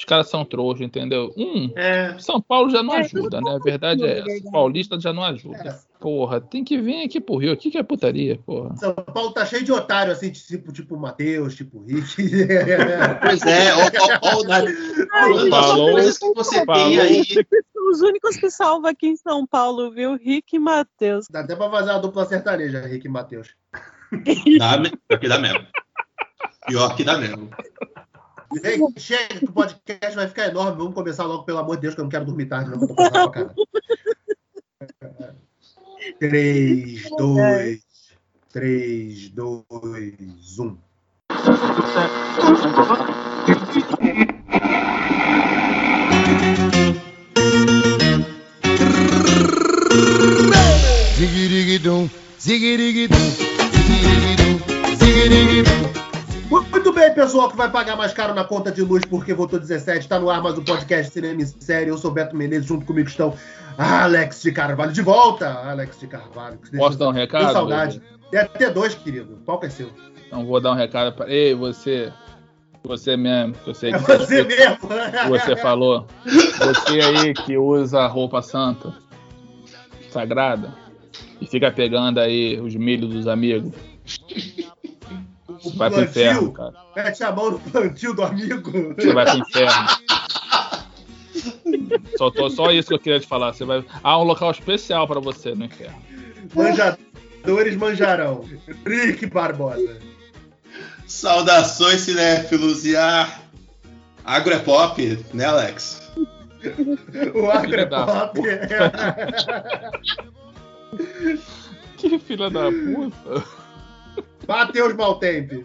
Os caras são trouxa, entendeu? Um, É, São Paulo já não É, ajuda, né? A verdade é é essa. verdade. Paulista já não ajuda. É. Porra, tem que vir aqui pro Rio. Aqui que é putaria, porra. São Paulo tá cheio de otário, assim, tipo, tipo Matheus, tipo Rick. Pois é, ó, ó, ó, o Falou, coisas que você falou. tem aí. São os únicos que salvam aqui em São Paulo, viu? Rick e Matheus. Dá até pra fazer uma dupla sertaneja, Rick e Matheus. Dá, pior que dá mesmo. Pior que dá mesmo. Ei, chega que o podcast vai ficar enorme. Vamos começar logo, pelo amor de Deus, que eu não quero dormir tarde, não. tô cansado pra caralho. 3, 2, 3, 2, 1. Ziggy-diggy-dum, ziggy-diggy-dum, ziggy-diggy-dum, ziggy-diggy-dum. Muito bem, pessoal que vai pagar mais caro na conta de luz porque votou 17. Está no ar mais um podcast Cinema em Série. Eu sou Beto Menezes, junto comigo estão Alex de Carvalho. De volta, Alex de Carvalho. Posso dar um Tenho recado? saudade. Tem até dois, querido. O palco é seu. Então vou dar um recado pra. Ei, você. Você mesmo. que Eu sei É que você mesmo. você falou. Você aí que usa roupa santa, sagrada, e fica pegando aí os milhos dos amigos. O Vai pro inferno, cara. Mete a mão no plantio do amigo. Você vai pro inferno. Só, tô- só isso que eu queria te falar. Você vai. Há um local especial pra você no inferno. Manjadores manjarão. Rick Barbosa. Saudações, cinéfilos e a. Agro é pop, né, Alex? O Agro é pop. Que filha da puta. Matheus Maltempe.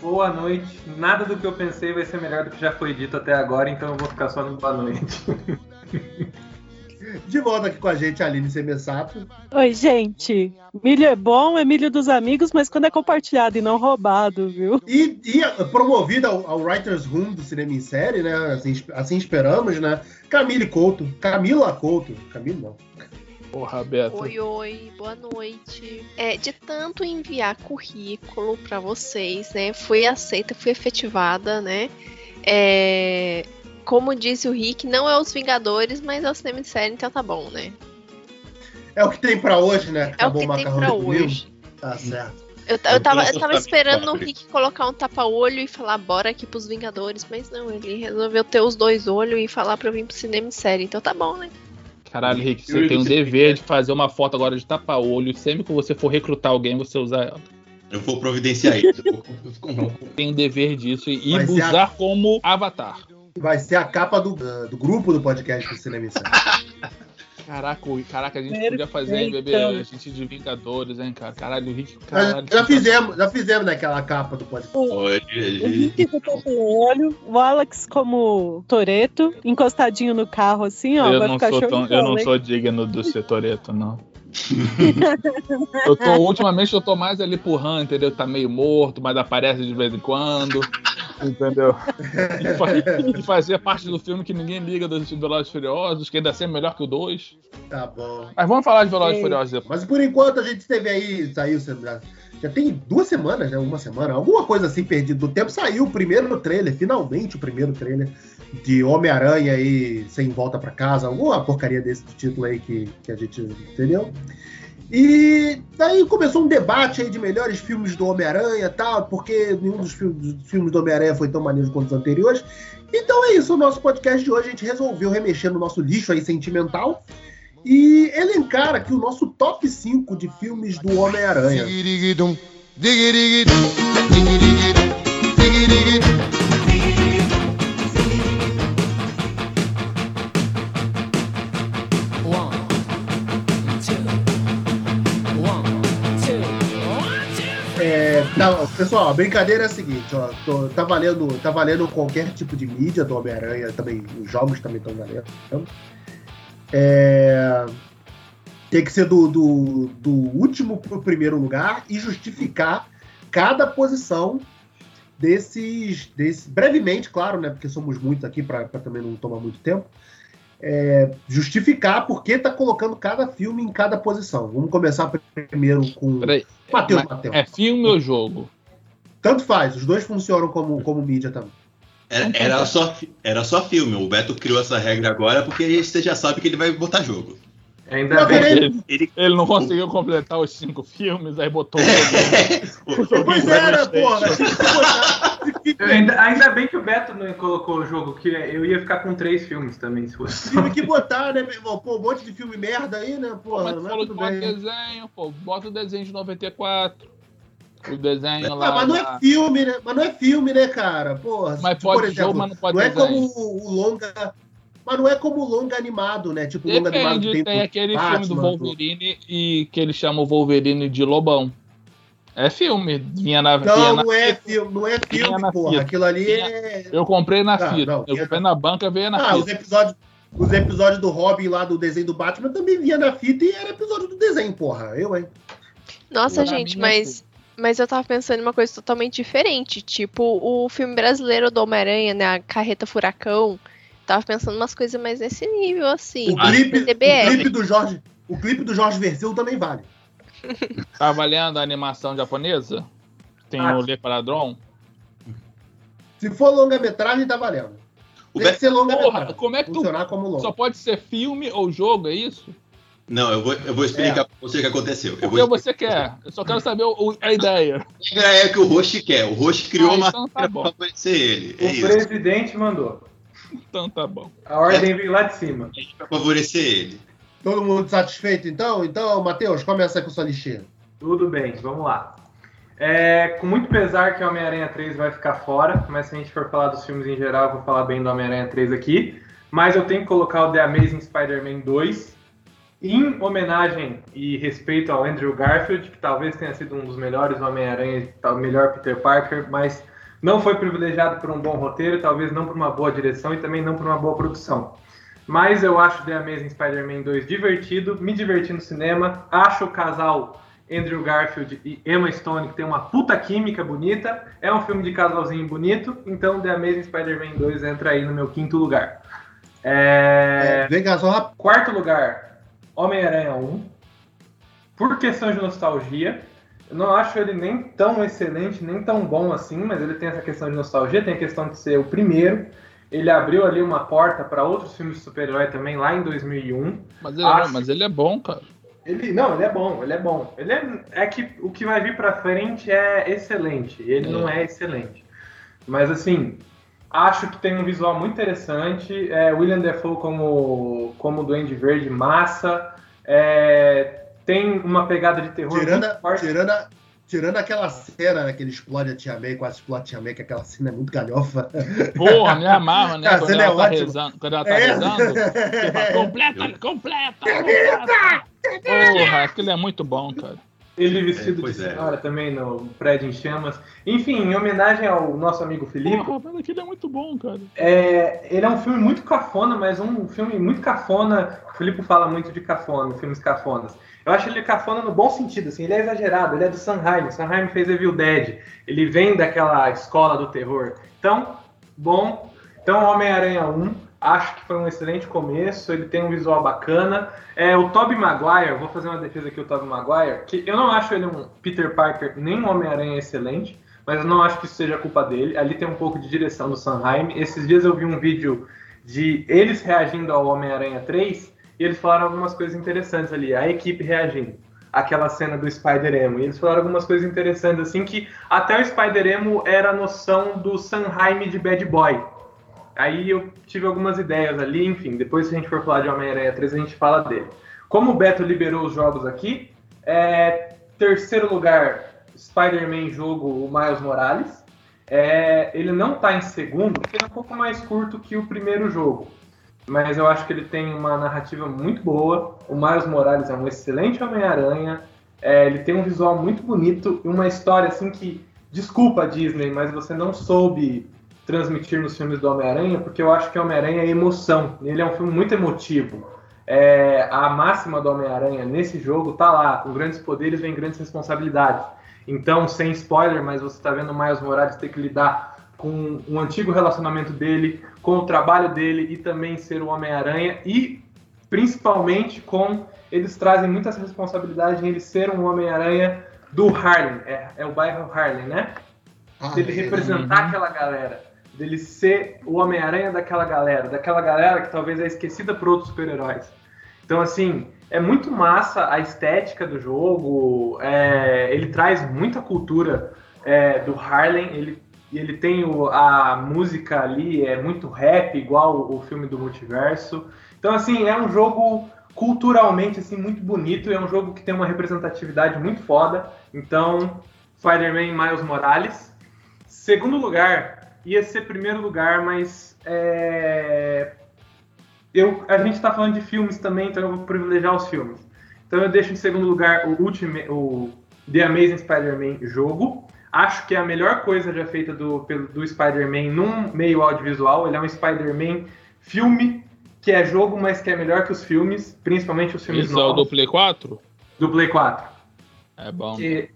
Boa noite. Nada do que eu pensei vai ser melhor do que já foi dito até agora, então eu vou ficar só no boa noite. De volta aqui com a gente, Aline Semessato. Oi, gente. Milho é bom, é milho dos amigos, mas quando é compartilhado e não roubado, viu? E, e promovida ao, ao Writers Room do Cinema em Série, né? Assim, assim esperamos, né? Camille Couto. Camila Couto. Camila não. Porra, Beto. Oi, oi, boa noite. É, de tanto enviar currículo pra vocês, né? Fui aceita, fui efetivada, né? É, como disse o Rick, não é os Vingadores, mas é o cinema de série, então tá bom, né? É o que tem pra hoje, né? É o que tem macarrão pra hoje. Tá certo. Eu, eu, tava, eu tava esperando o que Rick colocar um tapa-olho e falar bora aqui pros Vingadores, mas não, ele resolveu ter os dois olhos e falar pra eu vir pro cinema de série, então tá bom, né? Caralho, Rick, você tem o dizer- dever de fazer uma foto agora de tapa-olho. Sempre que você for recrutar alguém, você usar ela. Eu vou providenciar isso. Tem o dever disso e, Vai ser a- usar como avatar. Vai ser a capa do, do grupo do podcast do Cinema Série. Caraca, caraca, a gente Perfeito. podia fazer, hein, bebê? A gente de Vingadores, hein, cara? Caralho, o Rick. Caralho, já fizemos, já fizemos naquela capa do podcast. Hoje, O Rick com o olho, o Alex como Toreto, encostadinho no carro assim, ó. Eu vai não, ficar sou show tão, de eu não sou digno do Setoreto, não. eu tô, ultimamente eu tô mais ali pro Han, entendeu? Tá meio morto, mas aparece de vez em quando. Entendeu? E, fa- e fazia parte do filme que ninguém liga dos Velozes e Furiosos, que ainda é melhor que o 2. Tá bom. Mas vamos falar de Velozes e. Furiosos depois. Mas por enquanto a gente teve aí, saiu, já, tem duas semanas, né? Uma semana, alguma coisa assim perdido do tempo. Saiu o primeiro trailer, finalmente o primeiro trailer de Homem-Aranha aí sem volta pra casa, alguma porcaria desse título aí que, que a gente entendeu. E daí começou um debate aí de melhores filmes do Homem-Aranha tal, porque nenhum dos filmes do Homem-Aranha foi tão maneiro quanto os anteriores. Então é isso, o nosso podcast de hoje a gente resolveu remexer no nosso lixo aí sentimental e elencar aqui o nosso top 5 de filmes do Homem-Aranha. Ziggy-diggy-dum. É, tá, pessoal, a brincadeira é a seguinte, ó, tô- tá, valendo, tá valendo qualquer tipo de mídia do Homem-Aranha, também, os jogos também estão valendo. É, tem que ser do, do, do último pro primeiro lugar e justificar cada posição desses, desses brevemente, claro, né, porque somos muitos aqui para também não tomar muito tempo. é, justificar por que tá colocando cada filme em cada posição. Vamos começar primeiro com Matheus, Matheus. é filme ou jogo? Tanto faz, os dois funcionam como, como mídia também. Era, era só, era só filme. O Beto criou essa regra agora porque você já sabe que ele vai botar jogo. Ainda Não, bem. Ele, Ele- ele não conseguiu completar os cinco filmes, aí botou o joguinho. Pois é, né, porra? Ainda, ainda bem que o Beto não colocou o jogo, que eu ia ficar com três filmes também, se fosse. Tive que botar, né, meu irmão? Pô, um monte de filme merda aí, né? Porra, Mas tu não é falou que bota desenho, pô. Bota o desenho de 94. O desenho Ah, lá. mas não lá. é filme, né? Mas não é filme, né, cara? Porra, Mas tipo, pode jogo, mas não pode não é como o, o longa. Mas não é como o longa animado, né? Tipo, o longa animado Depende, tem, tem aquele Batman, filme do Wolverine e que ele chama o Wolverine de Lobão. É filme. Vinha na, vinha Não, na não é fita. filme, não é filme, porra. fita. Aquilo ali Vinha- é. Eu comprei na Ah, fita. não, eu comprei na- na banca, veio na Ah, os fita. episódios, os episódios do Robin lá do desenho do Batman também vinha na fita e era episódio do desenho, porra. Eu, hein? Nossa, Pra gente, mas, assim. Mas eu tava pensando em uma coisa totalmente diferente. Tipo, o filme brasileiro do Homem-Aranha, né? A Carreta Furacão. Tava pensando umas coisas mais nesse nível, assim. O clipe, o clipe do Jorge. O clipe do Jorge Versilo também vale. Tá valendo a animação japonesa? Tem Ah. o Le Paradron? Se for longa-metragem, tá valendo. O Tem que Beto- ser Porra, longa-metragem. como é que tu. Funcionar como longa. Só pode ser filme ou jogo, é isso? Não, eu vou, eu vou explicar pra você o que aconteceu. Eu O vou que você quer? Eu só quero saber o- o- a ideia. A regra é que o Roche quer. O Roche criou Ah, uma então tá regra bom. pra favorecer ele. O É isso. presidente mandou. Então tá bom. A ordem veio lá de cima. Pra favorecer ele. Todo mundo satisfeito, então? Então, Matheus, começa com sua listinha. Tudo bem, vamos lá. É, com muito pesar que o Homem-Aranha 3 vai ficar fora, mas se a gente for falar dos filmes em geral, eu vou falar bem do Homem-Aranha 3 aqui. Mas eu tenho que colocar o The Amazing Spider-Man 2 em homenagem e respeito ao Andrew Garfield, que talvez tenha sido um dos melhores Homem-Aranha, o melhor Peter Parker, mas não foi privilegiado por um bom roteiro, talvez não por uma boa direção e também não por uma boa produção. Mas eu acho The Amazing Spider-Man 2 divertido, me diverti no cinema, acho o casal Andrew Garfield e Emma Stone que tem uma puta química bonita, é um filme de casalzinho bonito, então The Amazing Spider-Man 2 entra aí no meu quinto lugar. É... É, vem cá, só. Quarto lugar, Homem-Aranha 1. Por questão de nostalgia. Eu não acho ele nem tão excelente, nem tão bom assim, mas ele tem essa questão de nostalgia, tem a questão de ser o primeiro. Ele abriu ali uma porta para outros filmes de super-herói também lá em 2001. Mas ele, Acho- mas ele é bom, cara. Ele, não, ele é bom, ele é bom. Ele é, é que o que vai vir pra frente é excelente. Ele É. não é excelente. Mas assim, acho que tem um visual muito interessante. É, William Defoe como, como Duende Verde, massa. É, tem uma pegada de terror Tirando, muito forte. tirando, a- tirando aquela cena né, que ele explode a Tia May, quase explode a Tia May, que aquela cena é muito galhofa. Porra, me amarra, né? A Quando cena ela, é tá ótima. rezando, quando ela tá É. rezando. fala, completa, completa, completa. Porra, aquilo é muito bom, cara. Ele vestido É, de é. senhora também no prédio em chamas. Enfim, em homenagem ao nosso amigo Felipe, Porra, mas aquilo é muito bom, cara. É, ele é um filme muito cafona, mas um filme muito cafona. O Filipe fala muito de cafona, filmes cafonas. Eu acho ele cafona no bom sentido, assim, ele é exagerado, ele é do Sanheim. Sanheim fez Evil Dead, ele vem daquela escola do terror. Então, bom. Então, Homem-Aranha 1, acho que foi um excelente começo, ele tem um visual bacana. É, o Tobey Maguire, vou fazer uma defesa aqui, o Tobey Maguire, que eu não acho ele um Peter Parker nem um Homem-Aranha excelente, mas eu não acho que isso seja culpa dele. Ali tem um pouco de direção do Sanheim. Esses dias eu vi um vídeo de eles reagindo ao Homem-Aranha 3 e eles falaram algumas coisas interessantes ali, a equipe reagindo. Aquela cena do Spider-Emo. E eles falaram algumas coisas interessantes, assim, que até o Spider-Emo era a noção do Sanheim de Bad Boy. Aí eu tive algumas ideias ali, enfim, depois se a gente for falar de Homem-Aranha 3, a gente fala dele. Como o Beto liberou os jogos aqui, é, terceiro lugar, Spider-Man jogo, o Miles Morales. É, ele não tá em segundo, porque ele é um pouco mais curto que o primeiro jogo. Mas eu acho que ele tem uma narrativa muito boa. O Miles Morales é um excelente Homem-Aranha. É, ele tem um visual muito bonito e uma história assim que. Desculpa, Disney, mas você não soube transmitir nos filmes do Homem-Aranha, porque eu acho que Homem-Aranha é emoção. Ele é um filme muito emotivo. É, a máxima do Homem-Aranha nesse jogo tá lá. Com grandes poderes vem grandes responsabilidades. Então, sem spoiler, mas você está vendo o Miles Morales ter que lidar com o antigo relacionamento dele, com o trabalho dele e também ser o Homem-Aranha e principalmente com eles trazem muitas responsabilidades em ele ser um Homem-Aranha do Harlem, é, é o bairro Harlem, né? Ah, Dele é, representar Uhum. aquela galera. Dele ser o Homem-Aranha daquela galera, daquela galera que talvez é esquecida por outros super-heróis. Então, assim, é muito massa a estética do jogo, é, ele traz muita cultura é, do Harlem, ele, ele tem o- a música ali, é muito rap, igual o, o filme do multiverso. Então, assim, é um jogo culturalmente assim muito bonito, é um jogo que tem uma representatividade muito foda. Então, Spider-Man Miles Morales. Segundo lugar, ia ser primeiro lugar, mas é, eu, a gente está falando de filmes também, então eu vou privilegiar os filmes. Então eu deixo em segundo lugar o, Ultimate, o The Amazing Spider-Man jogo. Acho que é a melhor coisa já feita do, pelo- do Spider-Man num meio audiovisual. Ele é um Spider-Man filme, que é jogo, mas que é melhor que os filmes, principalmente os filmes Esse é o do novos Play 4? do Play 4 É bom. porque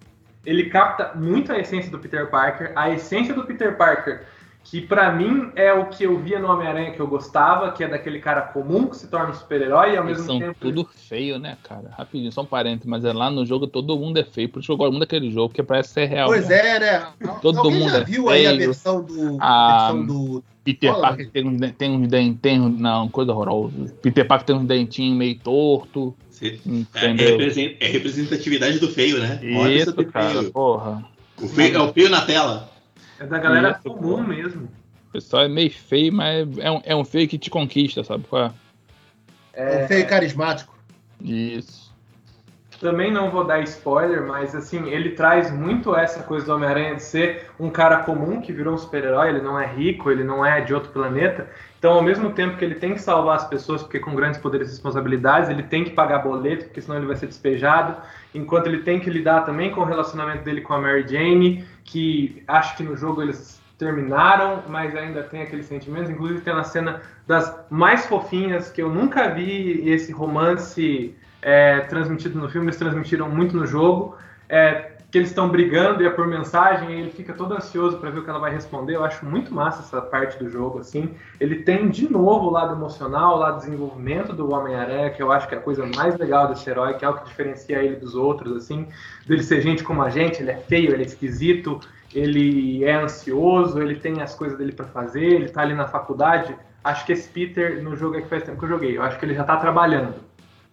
ele capta muito a essência do Peter Parker, a essência do Peter Parker, que pra mim é o que eu via no Homem-Aranha que eu gostava, que é daquele cara comum que se torna um super-herói e ao Eles mesmo são tempo tudo feio, né, cara? Rapidinho, só um parênteses, mas é lá no jogo todo mundo é feio. Por isso eu gosto muito daquele jogo, porque parece ser real. Pois né? é, né? Todo Alguém mundo já é viu aí a feio. versão do. Ah, a versão do Peter Parker tem uns, tem uns dentinhos. Não, coisa horrorosa. Peter Parker tem uns dentinhos meio torto. É, é é representatividade do feio, né? Olha Isso, esse cara, feio. porra. O feio é o feio na tela. É da galera Isso, comum pô. mesmo. O pessoal é meio feio, mas é um, é um feio que te conquista, sabe? qual é? um feio carismático. Isso. Também não vou dar spoiler, mas assim, ele traz muito essa coisa do Homem-Aranha de ser um cara comum que virou um super-herói, ele não é rico, ele não é de outro planeta. Então, ao mesmo tempo que ele tem que salvar as pessoas, porque com grandes poderes e responsabilidades, ele tem que pagar boleto, porque senão ele vai ser despejado. Enquanto ele tem que lidar também com o relacionamento dele com a Mary Jane, que acho que no jogo eles terminaram, mas ainda tem aqueles sentimentos. Inclusive tem uma cena das mais fofinhas que eu nunca vi esse romance é, transmitido no filme, eles transmitiram muito no jogo. É, que eles estão brigando e é por mensagem, e ele fica todo ansioso para ver o que ela vai responder. Eu acho muito massa essa parte do jogo, assim. Ele tem de novo o lado emocional, o lado desenvolvimento do Homem-Aranha, que eu acho que é a coisa mais legal desse herói, que é o que diferencia ele dos outros, assim, dele ser gente como a gente, ele é feio, ele é esquisito, ele é ansioso, ele tem as coisas dele para fazer, ele tá ali na faculdade. Acho que esse Peter no jogo é que faz tempo que eu joguei. Eu acho que ele já tá trabalhando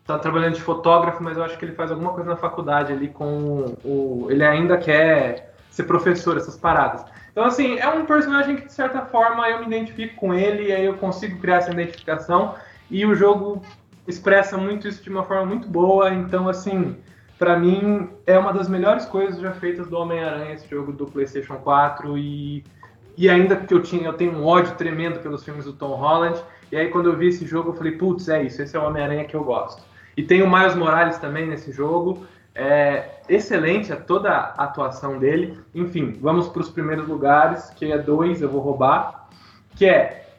tá trabalhando de fotógrafo, mas eu acho que ele faz alguma coisa na faculdade ali com o. Ele ainda quer ser professor, essas paradas. Então, assim, é um personagem que, de certa forma, eu me identifico com ele, e aí eu consigo criar essa identificação, e o jogo expressa muito isso de uma forma muito boa. Então, assim, para mim, é uma das melhores coisas já feitas do Homem-Aranha, esse jogo do PlayStation 4, e. E ainda que eu tinha, eu tenho um ódio tremendo pelos filmes do Tom Holland. E aí quando eu vi esse jogo, eu falei, putz, é isso, esse é o Homem-Aranha que eu gosto. E tem o Miles Morales também nesse jogo. É excelente a toda a atuação dele. Enfim, vamos para os primeiros lugares, que é dois, eu vou roubar. Que é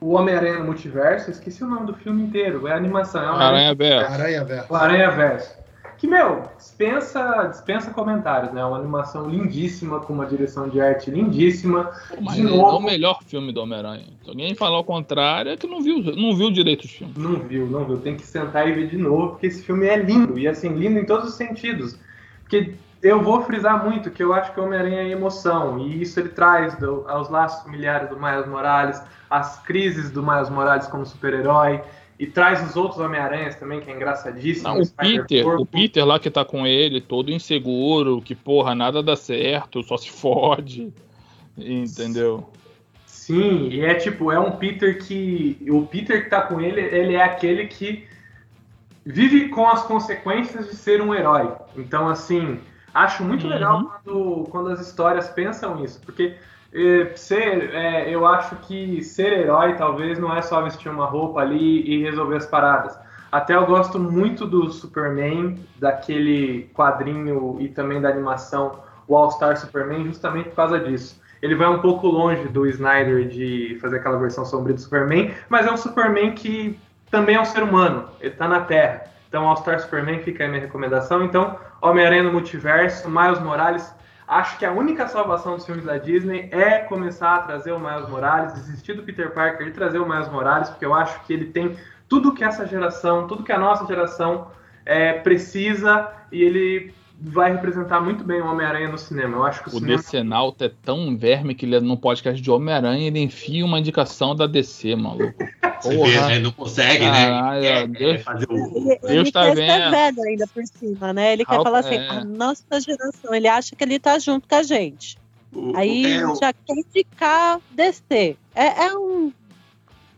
o Homem-Aranha no Multiverso. Esqueci o nome do filme inteiro, é animação. É Aranha Verso. Aranha Verso. o Aranha Verso. Que, meu, dispensa, dispensa comentários, né? Uma animação lindíssima, com uma direção de arte lindíssima. Mas De é novo- o melhor filme do Homem-Aranha. Se alguém falar o contrário, é que não viu, não viu direito os filmes. Não viu, não viu. Tem que sentar e ver de novo, porque esse filme é lindo. E assim, lindo em todos os sentidos. Porque eu vou frisar muito que eu acho que o Homem-Aranha é emoção. E isso ele traz do- aos laços familiares do Miles Morales, as crises do Miles Morales como super-herói. E traz os outros Homem-Aranhas também, que é engraçadíssimo. Não, o. Peter, o Peter lá que tá com ele, todo inseguro, que porra, nada dá certo, só se fode. Entendeu? Sim, e é tipo, é um Peter que. O Peter que tá com ele, ele é aquele que vive com as consequências de ser um herói. Então, assim, acho muito Uhum. legal quando, quando as histórias pensam isso, porque ser, eh, eu acho que ser herói talvez não é só vestir uma roupa ali e resolver as paradas. Até eu gosto muito do Superman, daquele quadrinho e também da animação, o All Star Superman, justamente por causa disso. Ele vai um pouco longe do Snyder de fazer aquela versão sombria do Superman, mas é um Superman que também é um ser humano, ele tá na Terra. Então, All Star Superman fica aí minha recomendação. Então, Homem-Aranha no Multiverso, Miles Morales. Acho que a única salvação dos filmes da Disney é começar a trazer o Miles Morales, desistir do Peter Parker e trazer o Miles Morales, porque eu acho que ele tem tudo que essa geração, tudo que a nossa geração é, precisa e ele vai representar muito bem o Homem-Aranha no cinema. Eu acho que o, O cinema. Decenalto é tão verme que ele no podcast de Homem-Aranha ele enfia uma indicação da DC, maluco. Você vê, Porra. né? Não consegue, Caralho, né? É, Deus. fazer o. Ele, Deus ele tá quer vendo. ser velho ainda por cima, né? Ele quer Alto- falar assim, é. a nossa geração, ele acha que ele tá junto com a gente. o- Aí é, o- já quer ficar descer. É, é um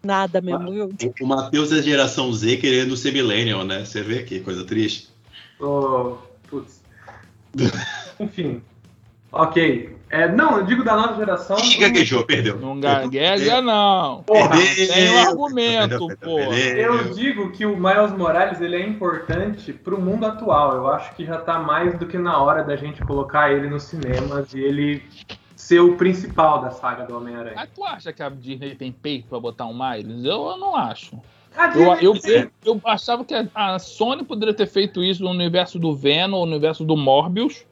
nada mesmo? O Matheus é geração Z querendo ser millennial, né? Você vê que coisa triste. Oh, putz. Enfim. Ok. É, não, eu digo da nova geração. Ih, gaguejou, perdeu. Não gagueja, não. Porra, Tem um argumento, porra. Eu digo que o Miles Morales ele é importante pro mundo atual. Eu acho que já tá mais do que na hora da gente colocar ele nos cinemas e ele ser o principal da saga do Homem-Aranha. Mas tu acha que a Disney tem peito pra botar um Miles? Eu, eu não acho. Eu, eu, eu, achava que a, Sony poderia ter feito isso no universo do Venom, no universo do Morbius,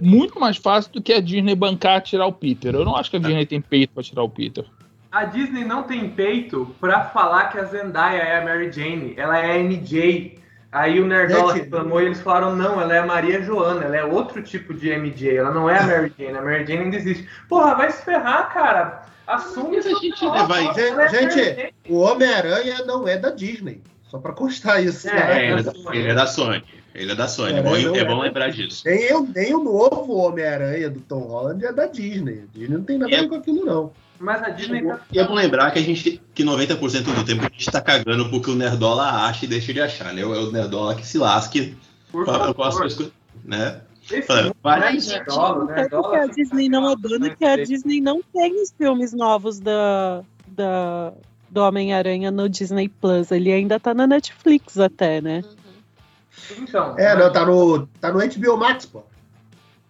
muito mais fácil do que a Disney bancar tirar o Peter. Eu não acho que a Disney tem peito pra tirar o Peter. A Disney não tem peito pra falar que a Zendaya é a Mary Jane, ela é a MJ. Aí o Nerdola reclamou e eles falaram: não, ela é a Maria Joana, ela é outro tipo de MJ, ela não é a Mary Jane, a Mary Jane ainda existe. Porra, vai se ferrar, cara. Assume Mas a gente vai- ela é a Gente, Jane. O Homem-Aranha não é da Disney. Só pra constar isso. É, né? É, ele, é da, ele é da Sony. Ele é da Sony. É, bom, é bom lembrar disso. Nem, eu, nem o novo Homem-Aranha do Tom Holland é da Disney. A Disney não tem nada a ver com aquilo, não. Mas a Disney tá. E é bom lembrar que a gente, que 90% do tempo a gente tá cagando porque o Nerdola acha e deixa de achar, né? É o Nerdola que se lasque Por a- com as favor. coisas, né? Esse é Ai, sei Nerdola porque a Disney não é dona, que a Disney não tem os filmes novos da, da, do Homem-Aranha no Disney Plus. Ele ainda tá na Netflix até, né? Uhum. Então, É, não, tá no, tá no HBO Max, pô.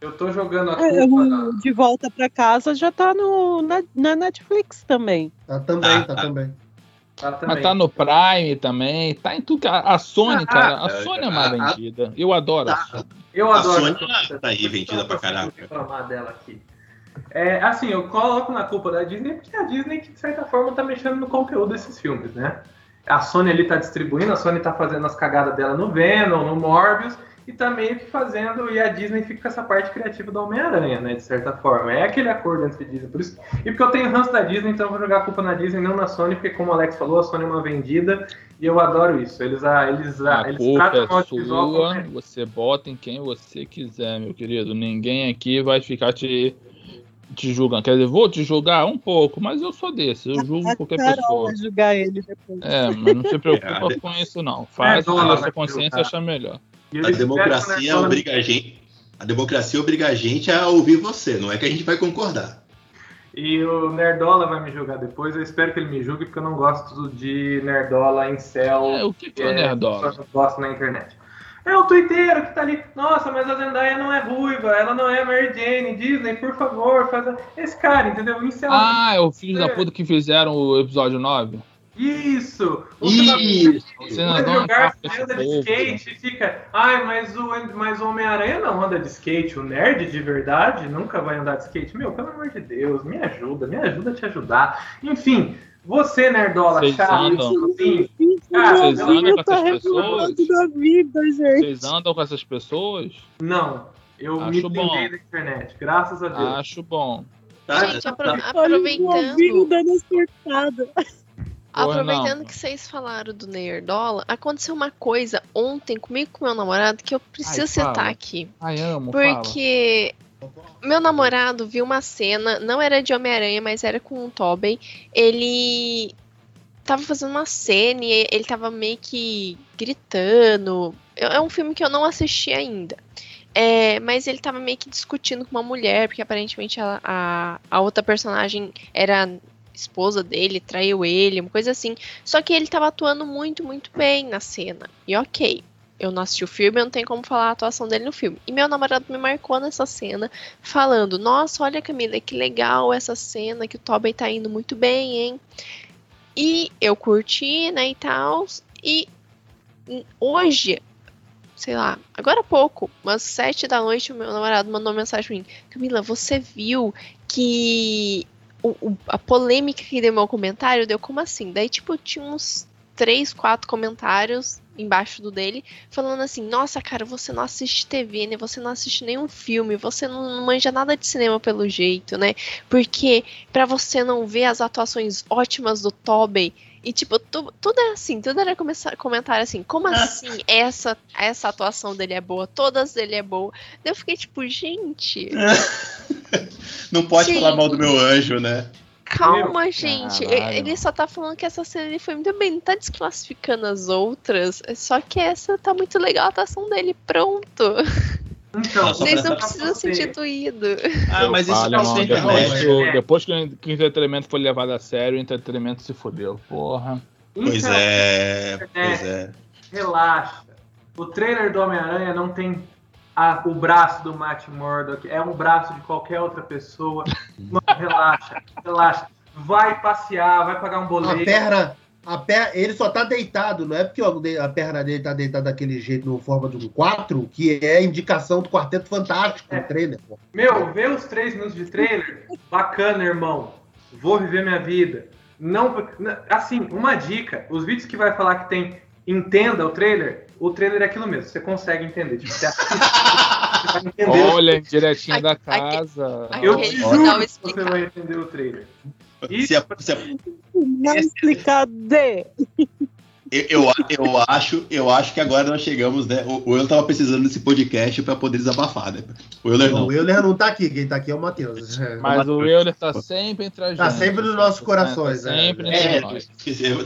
eu tô jogando a É, culpa. o De Volta pra Casa já tá no, na, na Netflix também. Tá também, Ah, tá tá. também. Tá. Mas tá no Prime também, tá em tudo. que- A a Sony, Ah, cara, a é, Sony é mais a- a- vendida. Eu adoro a Tá. Sony. Eu A adoro. Sony essa- tá aí, vendida pra caraca. reclamar dela aqui. É, assim, eu coloco na culpa da Disney porque é a Disney que, de certa forma, tá mexendo no conteúdo desses filmes, né? A Sony ali tá distribuindo, a Sony tá fazendo as cagadas dela no Venom, no Morbius, e tá meio que fazendo, e a Disney fica com essa parte criativa do Homem-Aranha, né? De certa forma. É aquele acordo entre Disney. Por isso, e porque eu tenho ranço da Disney, então eu vou jogar a culpa na Disney, não na Sony, porque como o Alex falou, a Sony é uma vendida, e eu adoro isso. Eles, ah, eles, ah, A eles culpa tratam é audiovisual como sua, você bota em quem você quiser, meu querido. Ninguém aqui vai ficar te, te julgando. Quer dizer, vou te julgar um pouco, mas eu sou desse, eu julgo A qualquer Carol pessoa. vai julgar ele depois. É, mas não se preocupa É, com isso, não. Faz É, o que a sua consciência achar melhor. A democracia Nerdola- obriga a gente. A democracia obriga a gente a ouvir você, não é que a gente vai concordar. E o Nerdola vai me julgar depois. Eu espero que ele me julgue, porque eu não gosto de Nerdola em céu. É, o que, que é o Nerdola? Eu gosto na internet. É o twitteiro que tá ali. Nossa, mas a Zendaya não é ruiva, ela não é Mary Jane. Disney, por favor, faz. a-" Esse cara, entendeu? Em céu. Ah, é o filho da puta que fizeram o episódio 9? Isso! O Isso! Não Garfield anda de skate e fica. Ai, mas o, mas o Homem-Aranha não anda de skate. O nerd de verdade nunca vai andar de skate. Meu, pelo amor de Deus, me ajuda, me ajuda a te ajudar. Enfim, você, Nerdola, Vocês chato, andam. assim, Cara, Vocês andam com tá essas pessoas? da vida, gente. Vocês andam com essas pessoas? não. Eu me Acho bom. entendi da internet, graças a Deus. Acho bom. Tá? Gente, apro- Tá. O aproveitando. novinho dando Aproveitando não. que vocês falaram do Nerdola, aconteceu uma coisa ontem comigo e com meu namorado que eu preciso Ai, fala. citar aqui. Ai, amo, fala. Porque meu namorado viu uma cena, não era de Homem-Aranha, mas era com o Tobey. Ele tava fazendo uma cena e ele tava meio que gritando. É um filme que eu não assisti ainda. É, mas ele tava meio que discutindo com uma mulher, porque aparentemente ela- a, a outra personagem era esposa dele, traiu ele, uma coisa assim. Só que ele tava atuando muito, muito bem na cena. E ok, eu não assisti o filme, eu não tenho como falar a atuação dele no filme. E meu namorado me marcou nessa cena, falando: Nossa, olha, Camila, que legal essa cena, que o Tobey tá indo muito bem, hein? E eu curti, né, e tal. E hoje, sei lá, agora há pouco, umas sete da noite, o meu namorado mandou uma mensagem pra mim: Camila, você viu que o- o- a polêmica que deu meu comentário deu como assim? Daí, tipo, tinha uns três, quatro comentários embaixo do dele, falando assim: Nossa, cara, você não assiste TV, né? Você não assiste nenhum filme, você não, manja nada de cinema pelo jeito, né? Porque pra você não ver as atuações ótimas do Tobey. E, tipo, tu- tudo é assim, tudo era começar, comentário assim, como assim essa, essa atuação dele é boa, todas dele é boa. Daí eu fiquei tipo, gente, Não pode Sim. falar mal do meu anjo, né? calma, gente. E- caralho. Ele só tá falando que essa cena ele foi muito bem, não tá desclassificando as outras. Só que essa tá muito legal a atuação dele, pronto. Então, Vocês não precisam ser dituídos. Ah, mas isso Olha, não é depois, internet. que, o- É. depois que o que o entretenimento foi levado a sério, o entretenimento se fudeu. Porra. Pois então, é, pois é. Relaxa. O trailer do Homem-Aranha não tem a- o braço do Matt Murdock, é um braço de qualquer outra pessoa. Mano, relaxa, relaxa. Vai passear, vai pagar um A boleto. perna. A per... Ele só tá deitado, não é porque a perna dele tá deitada daquele jeito, no forma de um 4, que é indicação do Quarteto Fantástico É. trailer. pô. Meu, vê os três minutos de trailer. Bacana, irmão. Vou viver minha vida. Não, assim, uma dica. Os vídeos que vai falar que tem entenda o trailer, o trailer é aquilo mesmo. Você consegue entender. Tipo, você. Olha, direitinho da Aqui- aqui- casa. aqui- Eu te juro que você vai entender o trailer. E Se a- se a- explicado. Eu, eu, eu acho, eu acho que agora nós chegamos, né? O, Euler tava precisando desse podcast pra poder desabafar, né? O Euler não. O Euler não tá aqui, quem tá aqui é o Matheus. Mas o Euler tá sempre entre a gente. Tá sempre nos nossos corações, Tá é. sempre É, entre nós.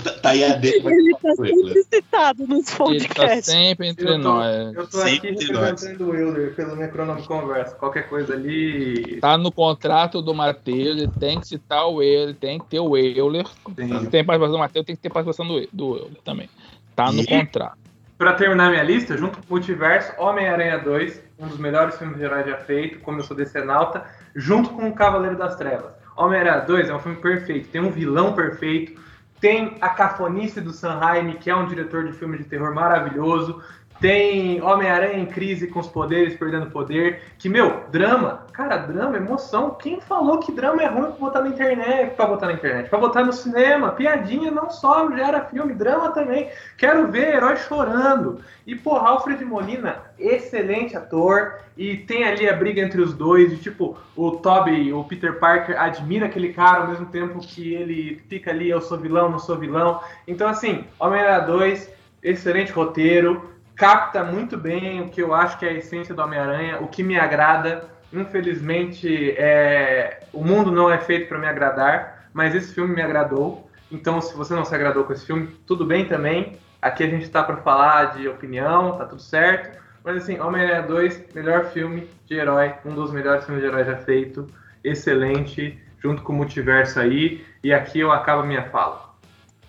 tá, tá aí a D. Ele tá sempre citado nos Ele tá podcasts. sempre entre Eu tô- nós. Eu tô aqui Sempre representando o Euler pelo Necronome Conversa. Qualquer coisa ali. Tá no contrato do Matheus, ele tem que citar o Euler, tem que ter o Euler. Tem. Se tem participação do Matheus, tem que ter participação do, do Euler também. Tá no E- contrato. Pra terminar minha lista, junto com o Multiverso, Homem-Aranha 2, um dos melhores filmes de herói já feito, como eu sou decenalta, junto com o Cavaleiro das Trevas. Homem-Aranha 2 é um filme perfeito, tem um vilão perfeito, tem a cafonice do Sam Raimi, que é um diretor de filme de terror maravilhoso, tem Homem-Aranha em crise com os poderes, perdendo poder, que, meu, drama, cara, drama, emoção, quem falou que drama é ruim pra botar na internet, pra botar na internet, pra botar no cinema, piadinha não só gera filme, drama também, Quero ver herói chorando. E, porra, Alfred Molina, excelente ator. E tem ali a briga entre os dois. De, tipo, o Toby, o Peter Parker, admira aquele cara ao mesmo tempo que ele fica ali, eu sou vilão, não sou vilão. Então, assim, Homem-Aranha 2, excelente roteiro. Capta muito bem o que eu acho que é a essência do Homem-Aranha. O que me agrada. Infelizmente, é... o mundo não é feito para me agradar. Mas esse filme me agradou. Então, se você não se agradou com esse filme, tudo bem também. Aqui a gente tá para falar de opinião, tá tudo certo. Mas assim, Homem-Aranha 2, melhor filme de herói, um dos melhores filmes de herói já feito. Excelente, junto com o multiverso aí. E aqui eu acabo minha fala.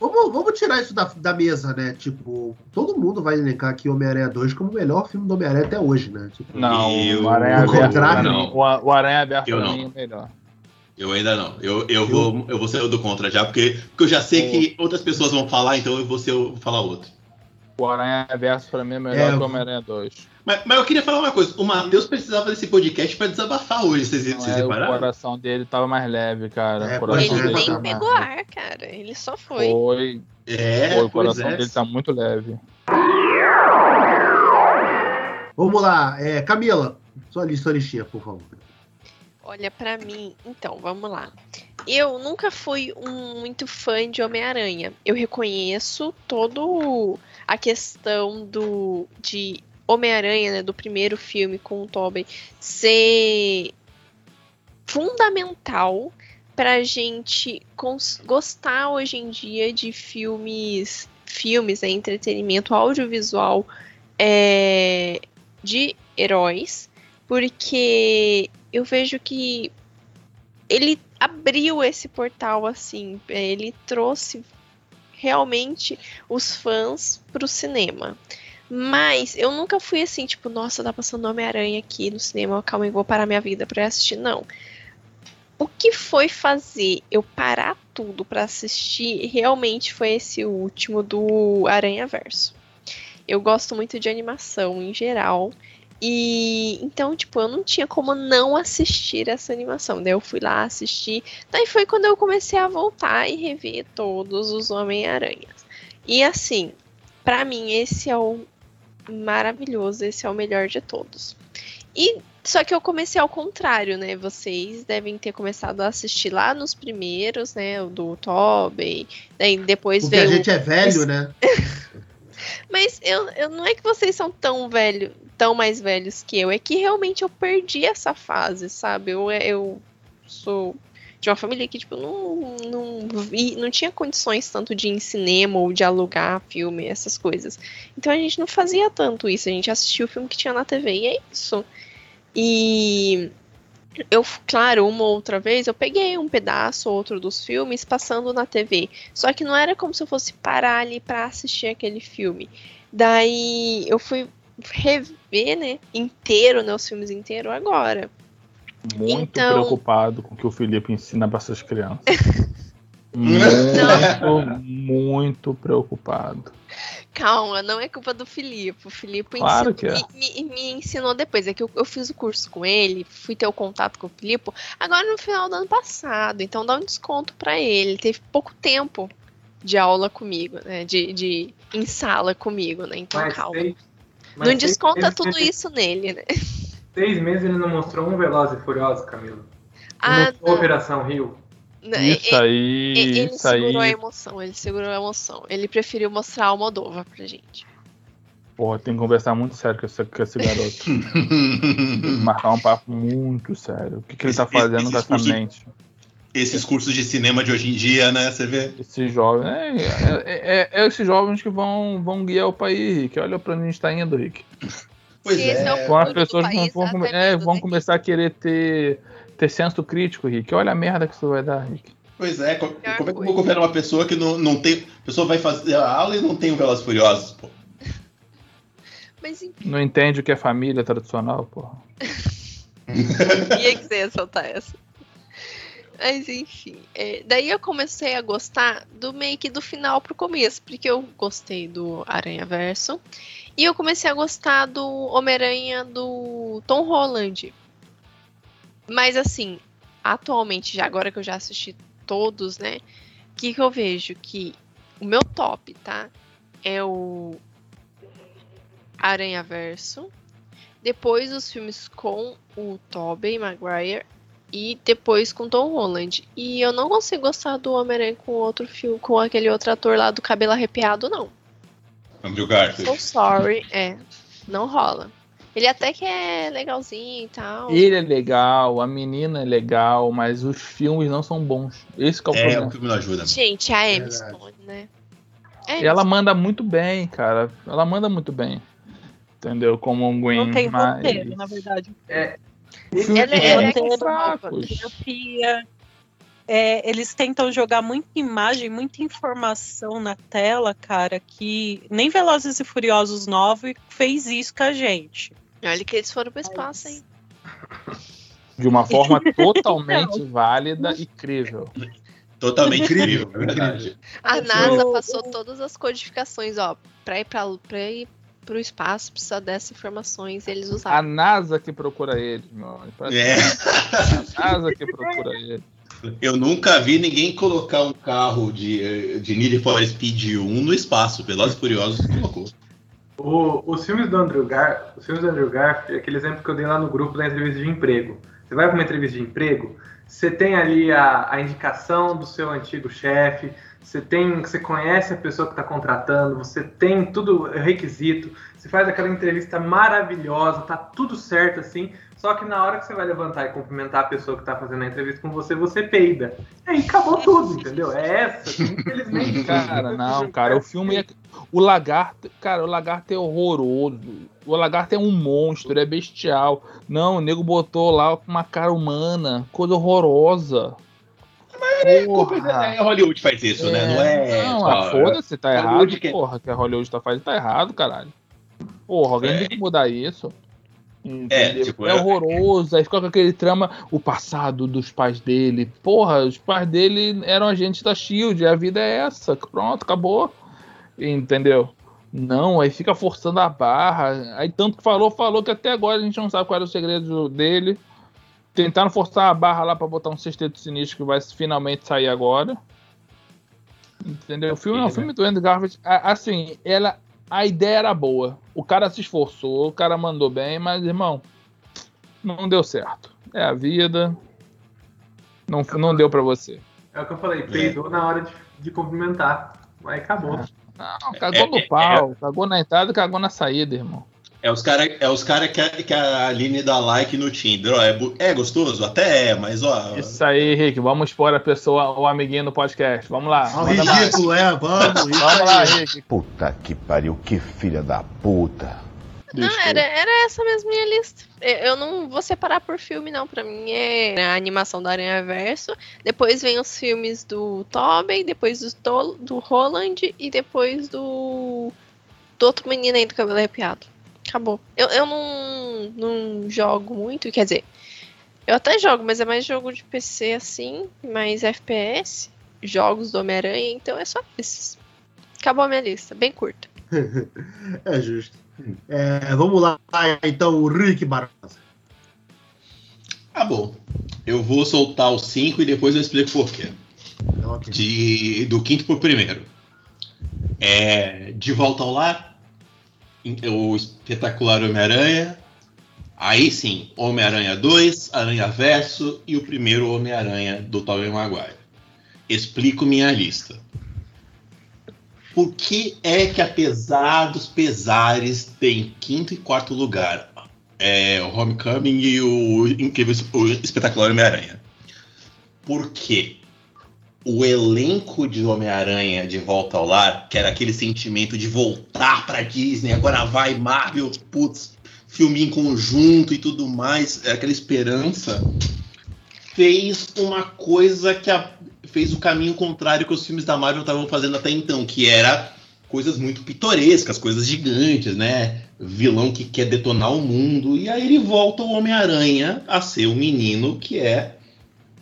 Vamos, vamos tirar isso da, da mesa, né? Tipo, todo mundo vai elencar aqui Homem-Aranha 2 como o melhor filme do Homem-Aranha até hoje, né? Tipo, Não, Eu- o Aranha Aberto. mim- O, o Aranha Aberto Eu pra não. mim é melhor. Eu ainda não. Eu, eu, vou, eu vou ser o do contra já, porque, porque eu já sei que outras pessoas vão falar, então eu vou ser o vou falar outro. O Aranha Aberto pra mim é melhor É, que o Homem-Aranha 2. Mas, mas eu queria falar uma coisa. O Matheus precisava desse podcast pra desabafar hoje. Vocês, Não, vocês é, o repararam? coração dele tava mais leve, cara. É, o coração pois Ele é, dele nem tá mais pegou leve. ar, cara. Ele só foi. Foi, É, foi, o coração é. dele tá muito leve. Vamos lá, é, Camila, sua lista, sua listinha, por favor. Olha, pra mim, então, vamos lá. Eu nunca fui um muito fã de Homem-Aranha. Eu reconheço todo a questão do de Homem-Aranha, né, do primeiro filme com o Tobey, ser fundamental pra gente gostar hoje em dia de filmes, filmes, né, entretenimento audiovisual é, de heróis, porque eu vejo que ele abriu esse portal assim, ele trouxe realmente os fãs pro cinema. Mas eu nunca fui assim, tipo, nossa, tá passando Homem-Aranha aqui no cinema, calma aí, vou parar minha vida pra assistir. Não. O que foi fazer eu parar tudo pra assistir realmente foi esse último do Aranha Verso. Eu gosto muito de animação em geral. E então, tipo, eu não tinha como não assistir essa animação. Daí eu fui lá assistir. Daí foi quando eu comecei a voltar e rever todos os Homem-Aranhas. E assim, Pra mim, esse é o maravilhoso, esse é o melhor de todos. E só que eu comecei ao contrário, né? Vocês devem ter começado a assistir lá nos primeiros, né? O do Tobey, daí depois Porque a veio. gente é velho, né? Mas eu, eu não é que vocês são tão velho, tão mais velhos que eu, é que realmente eu perdi essa fase, sabe? Eu, eu sou de uma família que, tipo, não, não, vi, não tinha condições tanto de ir em cinema ou de alugar filme, essas coisas. Então a gente não fazia tanto isso, a gente assistia o filme que tinha na TV e é isso. E eu, claro, uma ou outra vez eu peguei um pedaço ou outro dos filmes passando na TV. Só que não era como se eu fosse parar ali pra assistir aquele filme. Daí eu fui rever, né, inteiro, né, os filmes inteiros agora. Muito Então- preocupado com o que o Felipe ensina para essas crianças. muito, muito preocupado. Calma, não é culpa do Filipe. O Filipe Claro ensinou- que é. me, me- me ensinou depois. É que eu, eu fiz o curso com ele, fui ter o contato com o Filipe agora no final do ano passado. Então dá um desconto pra ele. Teve pouco tempo de aula comigo, né? De, de em sala comigo, né? Então Mas calma. seis- Não desconta meses tudo isso nele, né? Seis meses ele não mostrou um Veloz e Furioso, Camilo. Não Ah, não. Operação Rio. Não, Isso aí, ele isso segurou a aí. emoção, ele segurou a emoção. Ele preferiu mostrar a Moldova pra gente. Porra, tem que conversar muito sério com esse, com esse garoto. Marcar um papo muito sério. O que, que ele tá fazendo esse com essa mente? Esses cursos de cinema de hoje em dia, né? Você vê. Esses jovens. É, é, é- é esses jovens que vão, vão guiar o país, Rick. Olha pra onde a gente tá indo, Rick. Pois esse é o é. Vão as pessoas vão, país, vão, é, vão né? começar a querer ter, ter senso crítico, Rick. Olha a merda que isso vai dar, Rick. Pois é. Como é que eu vou confiar numa pessoa que não, não tem. A pessoa vai fazer a aula e não tem o Velozes e Furiosos, pô. Mas enfim, Não entende o que é família tradicional, porra. sabia que você ia soltar essa. Mas enfim, é, daí eu comecei a gostar do meio que do final pro começo, porque eu gostei do Aranha Verso e eu comecei a gostar do Homem-Aranha do Tom Holland. Mas assim, atualmente, já agora que eu já assisti todos, né? O que, que eu vejo? Que o meu top, tá? É o Aranha Verso. Depois os filmes com o Tobey Maguire e depois com Tom Holland. E eu não consigo gostar do Homem-Aranha com outro filme, com aquele outro ator lá do cabelo arrepiado, não. Andrew Garfield. So sorry, é. Não rola. Ele até que é legalzinho e tal. Ele é legal, a menina é legal, mas os filmes não são bons. Esse que é o É, problema. o filme não ajuda. Gente, a Emma. Stone, né? É E ela manda muito bem, cara. Ela manda muito bem. Entendeu? Como um Gwen. Não tem mas... roteiro, na verdade. Ela é- ela é fracos. terapia. É, eles tentam jogar muita imagem, muita informação na tela, cara, que nem Velozes e Furiosos 9 fez isso com a gente. Olha que eles foram pro espaço, hein? De uma forma totalmente válida e crível. Totalmente Incrível, é verdade. A NASA passou todas as codificações, ó. Pra ir, pra, pra ir pro espaço, precisa dessas informações, eles A usaram. NASA que procura eles, meu. É. A NASA que procura eles. Eu nunca vi ninguém colocar um carro de, de Need for Speed 1 no espaço. Velozes e Furiosos colocou. O- os filmes do Andrew Gar, os filmes do Andrew Garfield, aquele exemplo que eu dei lá no grupo da entrevista de emprego. Você vai para uma entrevista de emprego, você tem ali a, a indicação do seu antigo chefe, você tem, você conhece a pessoa que está contratando, você tem tudo requisito, você faz aquela entrevista maravilhosa, tá tudo certo assim. Só que na hora que você vai levantar e cumprimentar a pessoa que está fazendo a entrevista com você, você peida. Aí acabou tudo, entendeu? É essa, infelizmente. Cara, não, cara, o filme é. O lagarto, cara, o lagarto é horroroso. O lagarto é um monstro, é bestial. Não, o nego botou lá uma cara humana, coisa horrorosa. Culpa é, é Hollywood faz isso, né? Não é. Não, só- ah, foda-se, tá errado. Hollywood que- Porra, que a Hollywood tá fazendo, tá errado, caralho. Porra, alguém É. tem que mudar isso. Entendeu? tipo, é é- horroroso. Aí fica com aquele trama, o passado dos pais dele. Porra, os pais dele eram agentes da Shield, a vida é essa. Pronto, acabou. Entendeu? Não, aí fica forçando a barra. Aí tanto que falou, falou que até agora a gente não sabe qual era o segredo dele. Tentaram forçar a barra lá pra botar um sexteto sinistro que vai finalmente sair agora. Entendeu? O filme é um Ele, filme do Andrew Garfield. Assim, ela a ideia era boa. O cara se esforçou, o cara mandou bem, mas, irmão, não deu certo. É a vida. Não, não deu pra você. É o que eu falei, peidou na hora de, de cumprimentar. Aí acabou. Não, cagou É, no é, pau. Cagou na entrada, cagou na saída, irmão. É os caras é os cara que, a- que a Aline dá like no Tinder. Ó, é, é gostoso? Até é, mas ó. Isso aí, Rick. Vamos expor a pessoa, o amiguinho no podcast. Vamos lá. O manda mais. ridículo, é, vamos. Isso Vamos lá. Rick. Puta que pariu, que filha da puta. Não, era, era essa mesmo minha lista. Eu não vou separar por filme, não. Pra mim é a animação da Aranha Verso. Depois vem os filmes do Tobey, depois do, Tol- do Roland e depois do, do outro menino aí do cabelo arrepiado. Acabou. Eu, eu não, não jogo muito, quer dizer, eu até jogo, mas é mais jogo de PC assim, mais FPS, jogos do Homem-Aranha, então é só esses. Acabou a minha lista, bem curta. É justo. É, vamos lá, então, o Rick Barbosa. Ah, bom. Eu vou soltar os cinco e depois eu explico por quê. Ok. De, do quinto pro primeiro. É, de volta ao lar, o espetacular Homem-Aranha. Aí sim, Homem-Aranha 2, Aranha Verso e o primeiro Homem-Aranha do Tobey Maguire. Explico minha lista. Por que é que, apesar dos pesares, tem quinto e quarto lugar é, o Homecoming e o incrível o espetacular Homem-Aranha? Por quê? o elenco de Homem-Aranha de Volta ao Lar, que era aquele sentimento de voltar pra Disney, agora vai Marvel, putz, filme em conjunto e tudo mais, era aquela esperança, fez uma coisa que a- fez o caminho contrário que os filmes da Marvel estavam fazendo até então, que era coisas muito pitorescas, coisas gigantes, né? Vilão que quer detonar o mundo, e aí ele volta o Homem-Aranha a ser o menino que é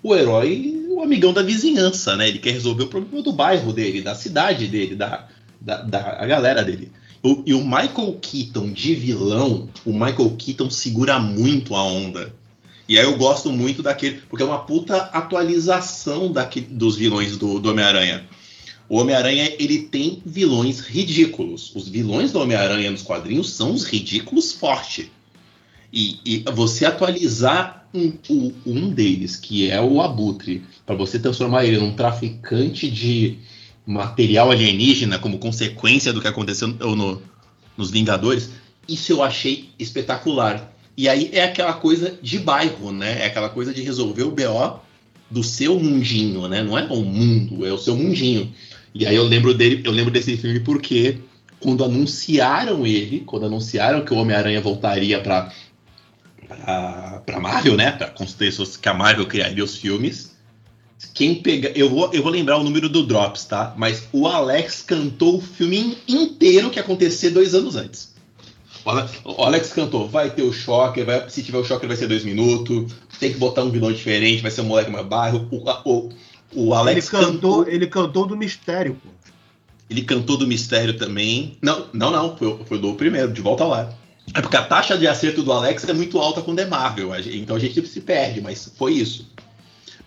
o herói, o amigão da vizinhança, né? Ele quer resolver o problema do bairro dele, da cidade dele, da, da, da galera dele. O- e o Michael Keaton de vilão, o Michael Keaton segura muito a onda. E aí eu gosto muito daquele, porque é uma puta atualização daque- dos vilões do, do Homem-Aranha. O Homem-Aranha, ele tem vilões ridículos. Os vilões do Homem-Aranha nos quadrinhos são os ridículos forte. E, e você atualizar um, o- um deles, que é o Abutre, para você transformar ele num traficante de material alienígena como consequência do que aconteceu no- no- nos Vingadores, isso eu achei espetacular. E aí é aquela coisa de bairro, né? É aquela coisa de resolver o BO do seu mundinho, né? Não é o mundo, é o seu mundinho. E aí eu lembro dele, eu lembro desse filme porque quando anunciaram ele, quando anunciaram que o Homem-Aranha voltaria para para Marvel, né? Para contextos que a Marvel criaria os filmes. Quem pega, eu vou, eu vou lembrar o número do Drops, tá? Mas o Alex cantou o filme inteiro que ia acontecer dois anos antes. O Ale- O Alex cantou, vai ter o choque, vai, se tiver o choque vai ser dois minutos, tem que botar um vilão diferente, vai ser um moleque mais bairro. O, o, o Ele Alex cantou, ele cantou do mistério, pô. ele cantou do Mistério também. Não, não, não. Foi, foi do primeiro, de volta lá. É porque a taxa de acerto do Alex é muito alta com The Marvel. Então a gente se perde, mas foi isso.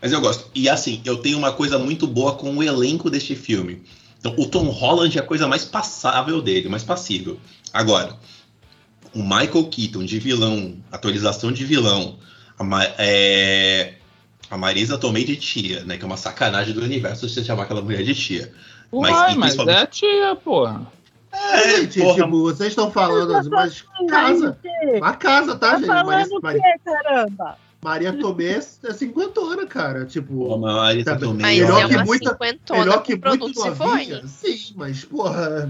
Mas eu gosto. E assim, eu tenho uma coisa muito boa com o elenco deste filme. Então, o Tom Holland é a coisa mais passável dele, mais passível. Agora, o Michael Keaton de vilão, atualização de vilão, a, Ma- é, a Marisa Tomei de tia, né? Que é uma sacanagem do universo você chamar aquela mulher de tia. Mas, Uai, mas principalmente- é a tia, porra. É, gente, porra. tipo, vocês estão falando, mas casa. Uma casa, tá, Tá gente? o Maria, quê, caramba? Maria Tomé é cinquentona, cara. Tipo, A Marisa Tá, Tomei. Mas Melhor é que muita- cinquentona melhor que muito novinha. Sim, mas, porra,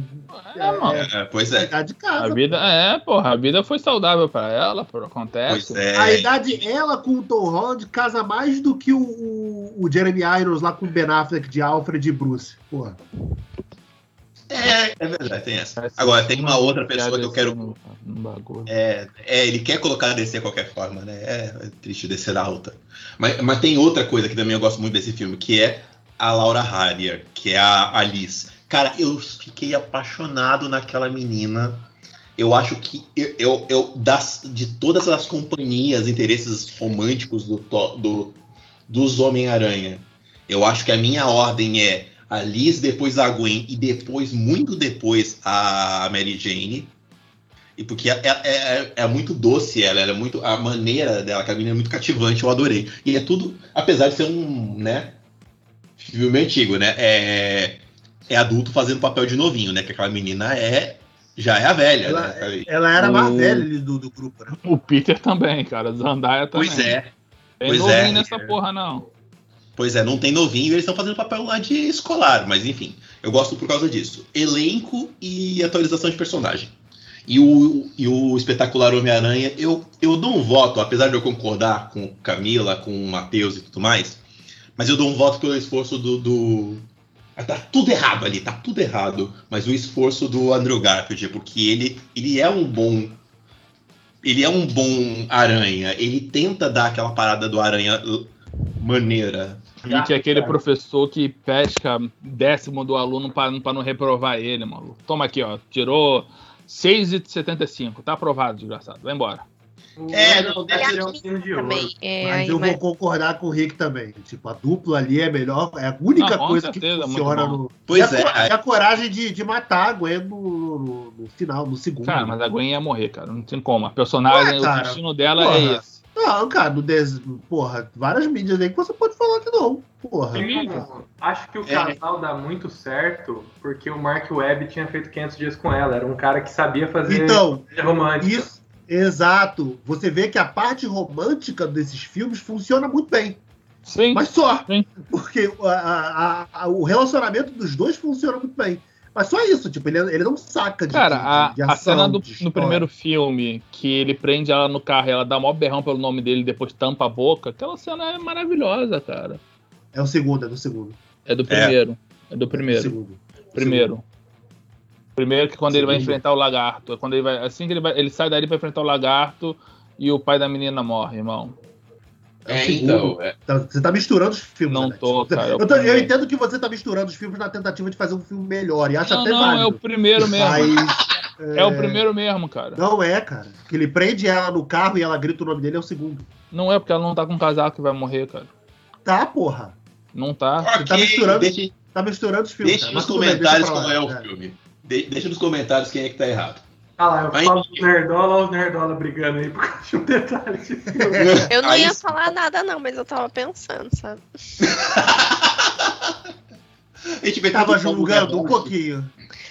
É, mano. É, pois é. idade de A casa. vida, é, porra, a vida foi saudável pra ela, pô, acontece. Pois é. A idade, ela com o Tom Holland casa mais do que o, o, o Jeremy Irons lá com o Ben Affleck de Alfred e Bruce. Porra. É, é verdade, tem essa. Agora, tem uma outra pessoa que eu quero. No bagulho. É, é, ele quer colocar a DC de qualquer forma, né? É, é triste descer alta. Mas, mas tem outra coisa que também eu gosto muito desse filme, que é a Laura Harrier, que é a Alice. Cara, eu fiquei apaixonado naquela menina. Eu acho que eu, eu, eu- das, de todas as companhias, interesses românticos do, do- dos Homem-Aranha, eu acho que a minha ordem é a Liz, depois a Gwen e depois, muito depois, a Mary Jane. E porque é, é, é, é muito doce ela, ela é muito. A maneira dela, a menina é muito cativante, eu adorei. E é tudo, apesar de ser um, né? Filme antigo, né? É, é adulto fazendo papel de novinho, né? Que aquela menina é. Já é a velha, Ela, né? ela era a mais velha do, do grupo, né? O Peter também, cara. Zandaia também. Pois é. Tem pois novinho é. nessa porra, não. Pois é, não tem novinho, eles estão fazendo papel lá de escolar, mas enfim, eu gosto por causa disso. Elenco e atualização de personagem. E o, e o espetacular Homem-Aranha, eu, eu dou um voto, apesar de eu concordar com Camila, com o Matheus e tudo mais, mas eu dou um voto pelo esforço do. do... Ah, Tá tudo errado ali, tá tudo errado. Mas o esforço do Andrew Garfield, porque ele, ele é um bom. Ele é um bom aranha. Ele tenta dar aquela parada do aranha maneira. E que é aquele professor que pesca décimo do aluno pra, pra não reprovar ele, maluco. Toma aqui, ó. Tirou 6,75. Tá aprovado, desgraçado. Vai embora. É, não, Gabriel eu- é um de ouro. Também. É, Mas aí, eu mas- vou concordar com o Rick também. Tipo, a dupla ali é melhor. É a única Não, com coisa certeza, que funciona no. Pois e a, é, e a coragem de, de matar a Gwen no, no- no final, no segundo. Cara, mas a Gwen ia morrer, cara. Não tem como. A personagem, Ué, o cara, destino dela porra. é esse. Não, cara, no des... porra, várias mídias aí que você pode falar que não. Porra. Acho que o É. casal dá muito certo porque o Mark Webb tinha feito 500 dias com ela. Era um cara que sabia fazer Então, romântica. isso. Exato. Você vê que a parte romântica desses filmes funciona muito bem. Sim. Mas só. Sim. Porque a- a- a- o relacionamento dos dois funciona muito bem. Mas só isso, tipo, ele, ele não saca de Cara, de- a, de a ação, cena do, de no primeiro filme, que ele prende ela no carro e ela dá mó berrão pelo nome dele e depois tampa a boca, aquela cena é maravilhosa, cara. É o segundo, é do segundo. É do primeiro. É, do É primeiro. do segundo. Primeiro. Primeiro que quando ele vai Segundo. enfrentar o lagarto. é Quando ele vai, assim que ele vai. Ele sai dali pra enfrentar o lagarto e o pai da menina morre, irmão. É É, então, é, Tá- Você tá misturando os filmes. Não Alex. tô, cara, é Eu, tô- eu entendo que você tá misturando os filmes na tentativa de fazer um filme melhor. E acho Não, até não, válido. é o primeiro mesmo. Mas, É o primeiro mesmo, cara. Não é, cara. Que ele prende ela no carro e ela grita o nome dele é o segundo. Não é porque ela não tá com um casaco que vai morrer, cara. Tá, porra. Não tá. Você tá misturando- deixe, Tá misturando os filmes. deixe cara. nos deixa comentários qual é o É. filme. De- deixa nos comentários quem é que tá errado. Ah lá, eu Aí- falo dos nerdola, olha os nerdola brigando aí por causa de um detalhe de filme. Eu não Aí- ia falar nada, não, mas eu tava pensando, sabe? A gente Tava julgando um pouquinho.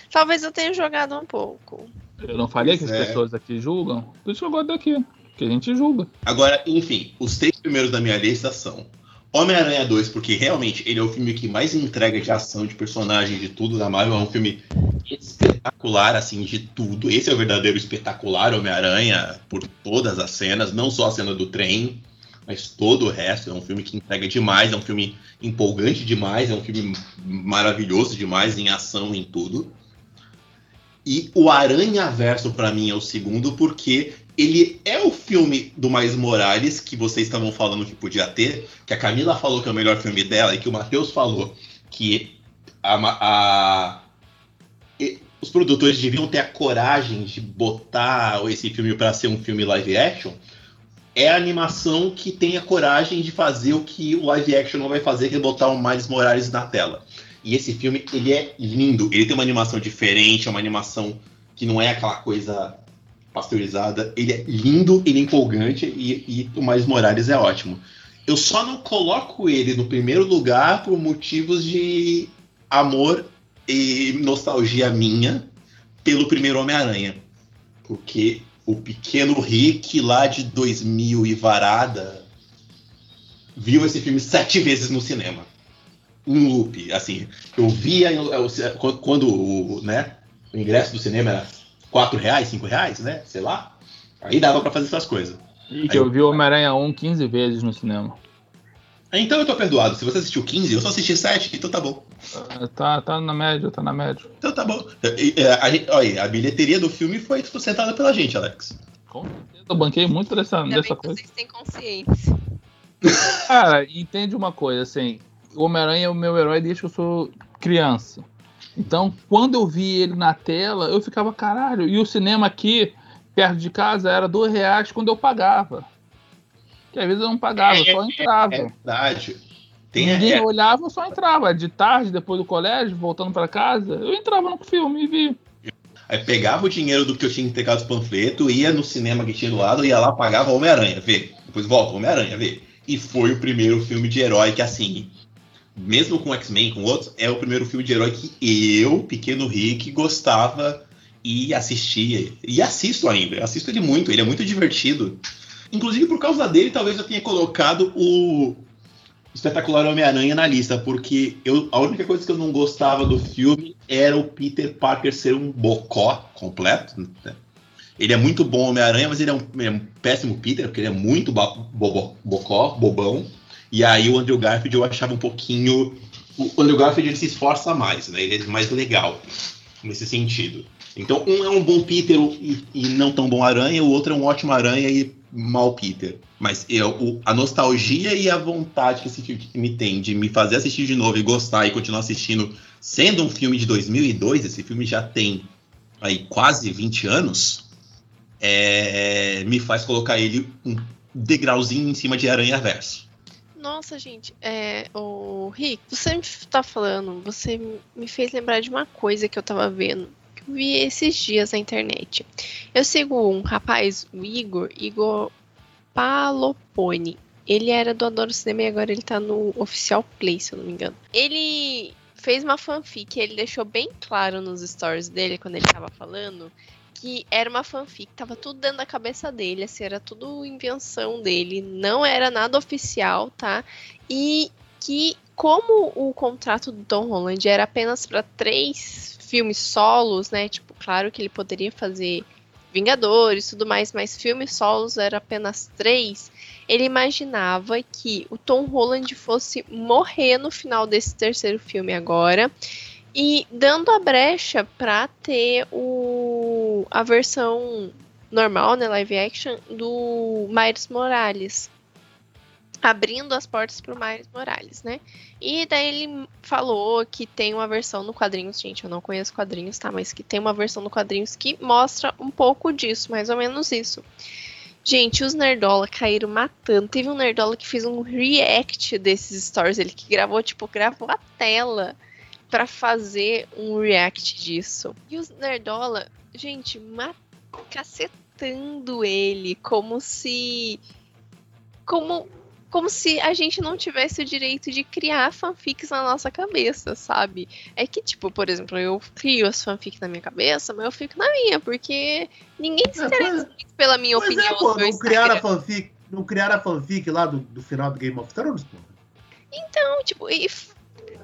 Talvez eu tenha jogado um pouco. Eu não falei que as é. pessoas aqui julgam? Por isso que eu gosto daqui. Que a gente julga. Agora, enfim, os três primeiros da minha lista são Homem-Aranha 2, porque realmente ele é o filme que mais entrega de ação, de personagem, de tudo da Marvel. É um filme espetacular, assim, de tudo. Esse é o verdadeiro espetacular Homem-Aranha por todas as cenas, não só a cena do trem, mas todo o resto. É um filme que entrega demais, é um filme empolgante demais, é um filme maravilhoso demais em ação, em tudo. E o Aranha Verso, pra mim, é o segundo, porque ele é o filme do Mais Morales que vocês estavam falando que podia ter, que a Camila falou que é o melhor filme dela e que o Matheus falou que a, a- os produtores deviam ter a coragem de botar esse filme para ser um filme live action. É a animação que tem a coragem de fazer o que o live action não vai fazer, que é botar o Miles Morales na tela. E esse filme, ele é lindo. Ele tem uma animação diferente, é uma animação que não é aquela coisa pasteurizada. Ele é lindo, ele é empolgante e, e o Miles Morales é ótimo. Eu só não coloco ele no primeiro lugar por motivos de amor e nostalgia minha pelo primeiro Homem-Aranha. Porque o pequeno Rick lá de 2000 e varada viu esse filme sete vezes no cinema. Um loop, assim. Eu via eu- quando, né, o ingresso do cinema era 4 reais, 5 reais, né? Sei lá. Aí dava pra fazer essas coisas. E que eu vi o Homem-Aranha 1 15 vezes no cinema. Então eu tô perdoado. Se você assistiu 15, eu só assisti 7, então tá bom. Ah, Tá, tá na média, tá na média. Então tá bom. E, e, A, olha, a bilheteria do filme foi sustentada pela gente, Alex. Com certeza, eu banquei muito dessa, Ainda dessa bem que coisa. vocês têm consciência. Cara, entende uma coisa, assim, o Homem-Aranha é o meu herói desde que eu sou criança. Então, quando eu vi ele na tela, eu ficava, caralho, e o cinema aqui, perto de casa, era dois reais quando eu pagava. Que às vezes eu não pagava, eu só entrava. É verdade. Tem, Ninguém é, olhava, eu só entrava. De tarde, depois do colégio, voltando pra casa, eu entrava no filme e vi. Aí pegava o dinheiro do que eu tinha entregado os panfletos, ia no cinema que tinha do lado, ia lá, pagava Homem-Aranha, vê. Depois volta, Homem-Aranha, vê. E foi o primeiro filme de herói que, assim, mesmo com X-Men, com outros, é o primeiro filme de herói que eu, pequeno Rick, gostava e assistia. E assisto ainda, eu assisto ele muito, ele é muito divertido. Inclusive, por causa dele, talvez eu tenha colocado o Espetacular Homem-Aranha na lista, porque eu, a única coisa que eu não gostava do filme era o Peter Parker ser um bocó completo. né? Ele é muito bom Homem-Aranha, mas ele é, um, ele é um péssimo Peter, porque ele é muito bo- bobo- bocó, bobão. E aí o Andrew Garfield eu achava um pouquinho. O Andrew Garfield ele se esforça mais, né? Ele é mais legal nesse sentido. Então, um é um bom Peter e, e não tão bom Aranha, o outro é um ótimo Aranha e mal Peter. Mas eu, o- a nostalgia e a vontade que esse filme me tem de me fazer assistir de novo e gostar e continuar assistindo, sendo um filme de 2002, esse filme já tem aí quase 20 anos, é, me faz colocar ele um degrauzinho em cima de Aranha Verso. Nossa, gente, é, o Rick, você me tá falando, você me fez lembrar de uma coisa que eu tava vendo, que eu vi esses dias na internet. Eu sigo um rapaz, o Igor, Igor Palopone. Ele era do Adoro Cinema e agora ele tá no Oficial Play, se eu não me engano. Ele fez uma fanfic, ele deixou bem claro nos stories dele, quando ele tava falando, que era uma fanfic, tava tudo dentro da cabeça dele, assim, era tudo invenção dele, não era nada oficial, tá? E que como o contrato do Tom Holland era apenas para três filmes solos, né? Tipo, claro que ele poderia fazer Vingadores, tudo mais, mas filmes solos era apenas três. Ele imaginava que o Tom Holland fosse morrer no final desse terceiro filme agora e dando a brecha para ter o a versão normal, né, live action do Miles Morales. Abrindo as portas pro Miles Morales, né? E daí ele falou que tem uma versão no quadrinhos, gente, eu não conheço quadrinhos, tá? Mas que tem uma versão no quadrinhos que mostra um pouco disso, mais ou menos isso. Gente, os Nerdola caíram matando. Teve um Nerdola que fez um react desses stories, ele que gravou, tipo, gravou a tela pra fazer um react disso. E os Nerdola, gente, cacetando ele, como se. Como, como se a gente não tivesse o direito de criar fanfics na nossa cabeça, sabe? É que, tipo, por exemplo, eu crio as fanfics na minha cabeça, mas eu fico na minha, porque ninguém se É, interessa muito pela minha Pois opinião. é, pô, não criaram a fanfic, não criaram a fanfic lá do, do final do Game of Thrones, pô. Então, tipo, e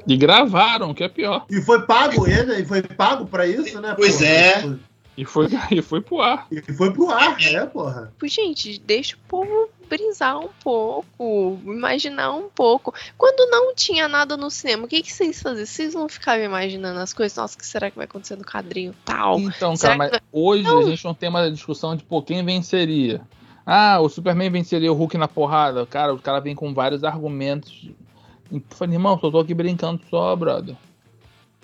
E gravaram, que é pior. E foi pago ele, e foi pago pra isso, né? Pois porra? é. E foi, e foi pro ar. E foi pro ar, né, porra? Tipo, gente, deixa o povo brisar um pouco, imaginar um pouco. Quando não tinha nada no cinema, o que, que vocês faziam? Vocês não ficavam imaginando as coisas? Nossa, o que será que vai acontecer no quadrinho tal? Então, Será cara, mas hoje Não. a gente não tem uma discussão de pô, quem venceria. Ah, o Superman venceria o Hulk na porrada. Cara, o cara vem com vários argumentos. Falei, irmão, só tô aqui brincando só, brother.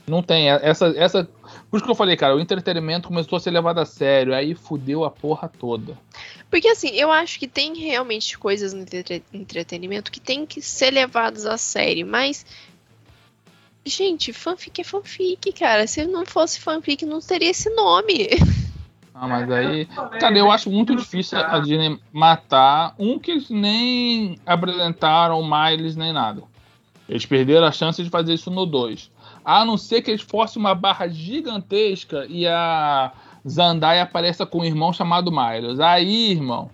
Não tem. Essa, essa. Por isso que eu falei, cara, o entretenimento começou a ser levado a sério. Aí fudeu a porra toda. Porque assim, eu acho que tem realmente coisas no entre- entretenimento que tem que ser levadas a sério, mas. Gente, fanfic é fanfic, cara. Se não fosse fanfic, não teria esse nome. Ah, mas aí. Cara, eu acho muito difícil a Disney matar um que eles nem apresentaram Miles nem nada. Eles perderam a chance de fazer isso no 2. A não ser que eles forcem uma barra gigantesca e a Zandaya apareça com um irmão chamado Miles. Aí, irmão.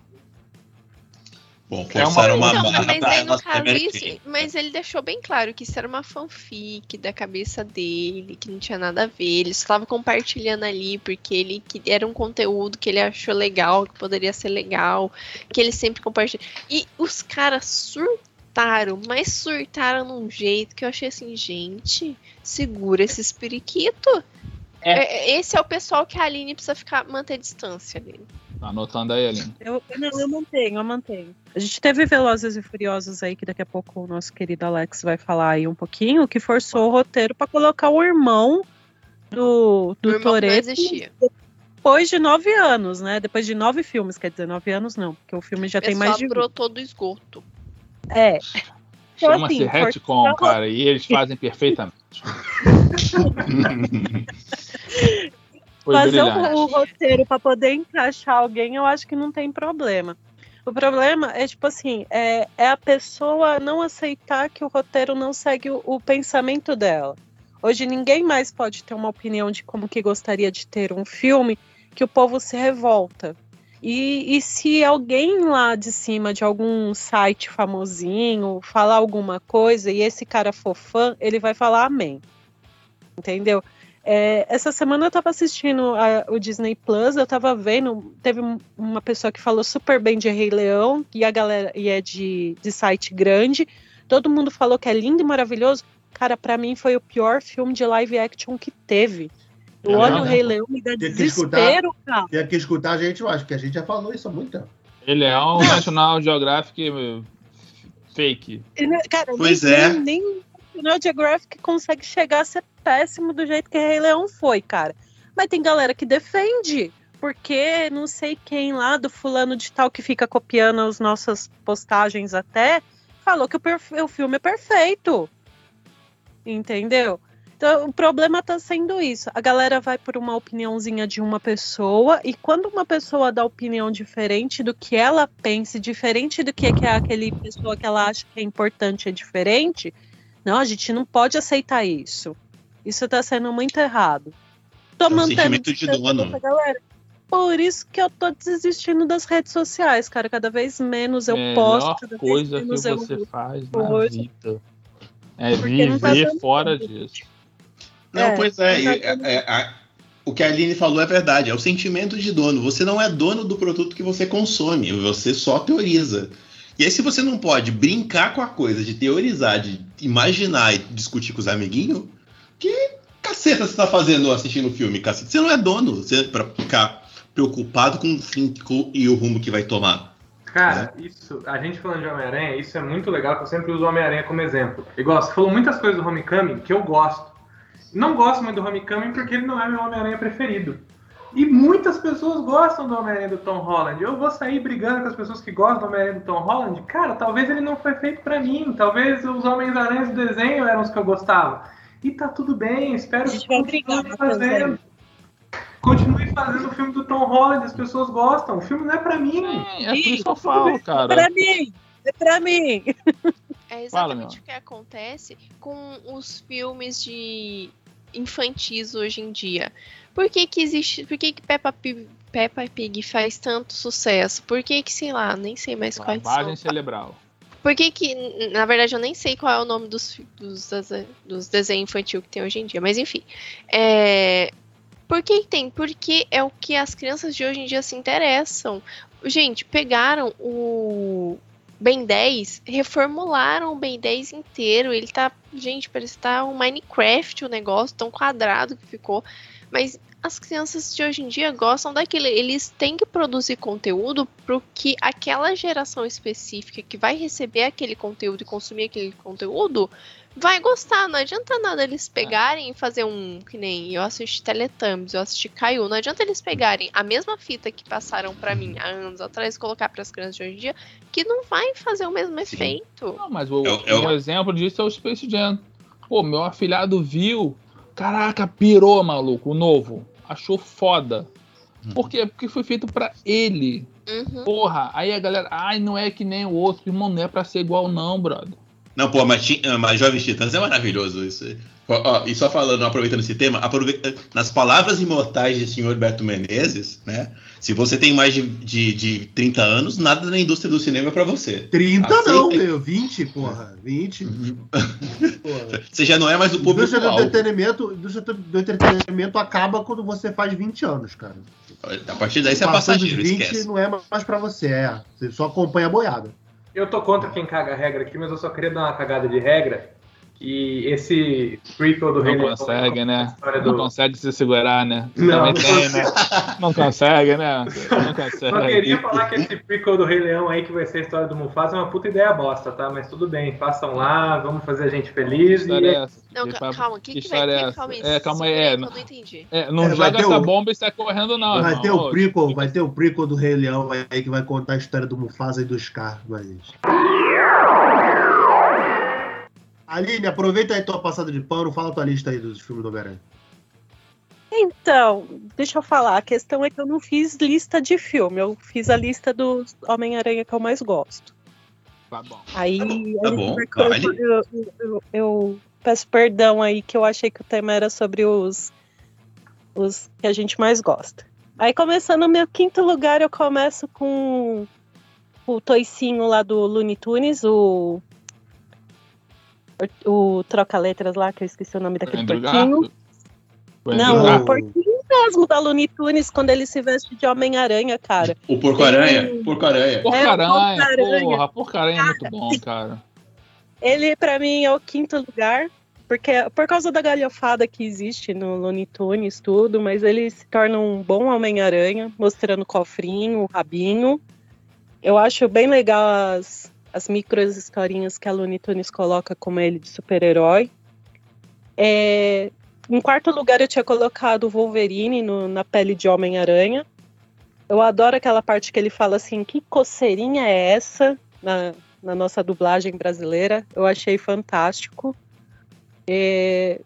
Bom, É uma- forçaram uma, Então, barra mas aí no caso isso, mas ele deixou bem claro que isso era uma fanfic da cabeça dele, que não tinha nada a ver. Ele estava compartilhando ali porque ele que era um conteúdo que ele achou legal, que poderia ser legal, que ele sempre compartilha. E os caras surtaram, mas surtaram num jeito que eu achei assim, gente, segura esse periquito. É, Esse é o pessoal que a Aline precisa ficar manter distância dele. Tá anotando aí, Aline. Eu, não, eu mantenho, eu mantenho. A gente teve Velozes e Furiosos aí, que daqui a pouco o nosso querido Alex vai falar aí um pouquinho, que forçou o roteiro pra colocar o irmão do, O do irmão não Toretto existia. depois de nove anos, né? Depois de nove filmes, quer dizer, nove anos não, porque o filme já O tem pessoal mais de. brotou do esgoto. É. Então, Chama-se assim, retcon, forçar- cara, e eles fazem perfeitamente. Foi fazer o, brilhante. o roteiro para poder encaixar alguém, eu acho que não tem problema. O problema é, tipo assim, é, é a pessoa não aceitar que o roteiro não segue o, o pensamento dela. Hoje ninguém mais pode ter uma opinião de como que gostaria de ter um filme que o povo se revolta. E, e se alguém lá de cima de algum site famosinho falar alguma coisa e esse cara for fã, ele vai falar amém. Entendeu? É, essa semana eu tava assistindo a- o Disney Plus, eu tava vendo, teve um- uma pessoa que falou super bem de Rei Leão, e a galera e é de, de site grande. Todo mundo falou que é lindo e maravilhoso. Cara, pra mim foi o pior filme de live action que teve. Eu olho o Rei Leão e dá Tem que escutar. desespero, cara. Tem que escutar a gente, eu acho que a gente já falou isso há muito tempo. Ele é um National Geographic fake. Né, Cara, Pois nem, é. nem, nem o National Geographic consegue chegar a ser péssimo do jeito que Rei Leão foi, cara. Mas tem galera que defende. Porque não sei quem lá do fulano de tal que fica copiando as nossas postagens até, falou que o, o filme é perfeito. Entendeu? Então, o problema tá sendo isso. A galera vai por uma opiniãozinha de uma pessoa, e quando uma pessoa dá opinião diferente do que ela pensa, diferente do que é que é aquele pessoa que ela acha que é importante é diferente, não, a gente não pode aceitar isso. Isso tá sendo muito errado. Tô É um mantendo sentimento de dono. galera. Por isso que eu tô desistindo das redes sociais, cara. Cada vez menos eu Melhor posto, cada vez coisa que eu você faz na coisa. vida é Porque tá viver dando fora disso. Não, É, pois é. é- é- o que a Aline falou é verdade. É o sentimento de dono. Você não é dono do produto que você consome. Você só teoriza. E aí, se você não pode brincar com a coisa de teorizar, de imaginar e discutir com os amiguinhos, que caceta você tá fazendo assistindo o filme, caceta? Você não é dono. Você pra ficar preocupado com o fim e o rumo que vai tomar. Cara, isso, a gente falando de Homem-Aranha, isso é muito legal, que eu sempre uso o Homem-Aranha como exemplo. Igual, você falou muitas coisas do Homecoming que eu gosto. Não gosto muito do Homecoming porque ele não é meu Homem-Aranha preferido. E muitas pessoas gostam do Homem-Aranha do Tom Holland. Eu vou sair brigando com as pessoas que gostam do Homem-Aranha do Tom Holland? Cara, talvez ele não foi feito pra mim. Talvez os Homens-Aranhas do desenho eram os que eu gostava. E tá tudo bem, espero brigar, continue Matheus, fazendo. Continue fazendo o filme do Tom Holland, as pessoas gostam. O filme não é pra mim. É, é por isso que eu falo, bem. É cara. pra mim! É pra mim! É Fala, exatamente meu. o que acontece com os filmes de infantis hoje em dia. Por que que existe, por que que Peppa Pig, Peppa Pig faz tanto sucesso? Por que que, sei lá, nem sei mais quais Lavagem são. cerebral. Por que que, na verdade, eu nem sei qual é o nome dos, dos, dos desenhos infantil que tem hoje em dia, mas enfim. É, por que que tem? Porque é o que as crianças de hoje em dia se interessam. Gente, pegaram o Ben 10, reformularam o Ben 10 inteiro. Ele tá, gente, parece que tá um Minecraft o negócio, tão quadrado que ficou. Mas as crianças de hoje em dia gostam daquilo. Eles têm que produzir conteúdo pro que aquela geração específica que vai receber aquele conteúdo e consumir aquele conteúdo vai gostar. Não adianta nada eles pegarem e fazer um. Que nem eu assisti Teletubbies, eu assisti Caiu. Não adianta eles pegarem a mesma fita que passaram pra mim há anos atrás e colocar pras crianças de hoje em dia, que não vai fazer o mesmo Sim. efeito. Não, mas o, Eu- eu- um exemplo disso é o Space Jam. Pô, meu afilhado viu. Caraca, pirou, maluco, o novo. Achou foda. Por quê? Porque foi feito pra ele. Uhum. Porra, aí a galera, ai, não é que nem o outro. Irmão, não é pra ser igual, não, brother. Não, pô, mas, Ti- mas Jovens Titãs é maravilhoso isso. Ó, ó, e só falando, aproveitando esse tema, aproveita, nas palavras imortais de senhor Beto Menezes, né? Se você tem mais de, de, de 30 anos, nada na indústria do cinema é pra você. 30 Aceita. não, meu. 20, porra. 20. Porra. Você já não é mais o público indústria do entretenimento, a indústria do entretenimento acaba quando você faz 20 anos, cara. A partir daí você é passageiro, 20 esquece. não é mais pra você, é. Você só acompanha a boiada. Eu tô contra quem caga a regra aqui, mas eu só queria dar uma cagada de regra. Que esse prequel do Rei Não Leão, consegue, a né? história Não do- consegue se segurar, né? Não, não tem, né? Não consegue, né? Não Só consegue. queria falar que esse prequel do Rei Leão aí, que vai ser a história do Mufasa, é uma puta ideia bosta, tá? Mas tudo bem, façam lá, vamos fazer a gente Que feliz. história E é essa? Não, Que papo- calma, o que, que que vai história é essa? Calma aí, É, calma aí, é, que não- não. É, não É, joga essa o- bomba e sai correndo, não. vai irmão. ter o prequel, vai ter o prequel do Rei Leão aí que vai contar a história do Mufasa e do Scar, mas... Aline, aproveita aí tua passada de pano, fala tua lista aí dos filmes do Homem-Aranha. Então, deixa eu falar. A questão é que eu não fiz lista de filme. Eu fiz a lista do Homem-Aranha que eu mais gosto. Tá bom. Aí, Tá aí bom, marcou- vale. eu, eu- eu- eu peço perdão aí que eu achei que o tema era sobre os, os que a gente mais gosta. Aí, começando no meu quinto lugar, eu começo com o toicinho lá do Looney Tunes, o. O troca-letras lá, que eu esqueci o nome daquele Andrew porquinho. Andrew Não, Ah. o porquinho mesmo da Looney Tunes, quando ele se veste de Homem-Aranha, cara. O Porco-Aranha? Porco-Aranha. Porcaranha, Porcaranha. porra, porcaranha é muito bom, cara. Ele, pra mim, é o quinto lugar, porque por causa da galhofada que existe no Looney Tunes, tudo, mas ele se torna um bom Homem-Aranha, mostrando o cofrinho, o rabinho. Eu acho bem legal as, as micros historinhas que a Looney Tunes coloca como ele de super-herói. É, em quarto lugar, eu tinha colocado o Wolverine no- na pele de Homem-Aranha. Eu adoro aquela parte que ele fala assim: que coceirinha é essa? Na, na nossa dublagem brasileira. Eu achei fantástico. É,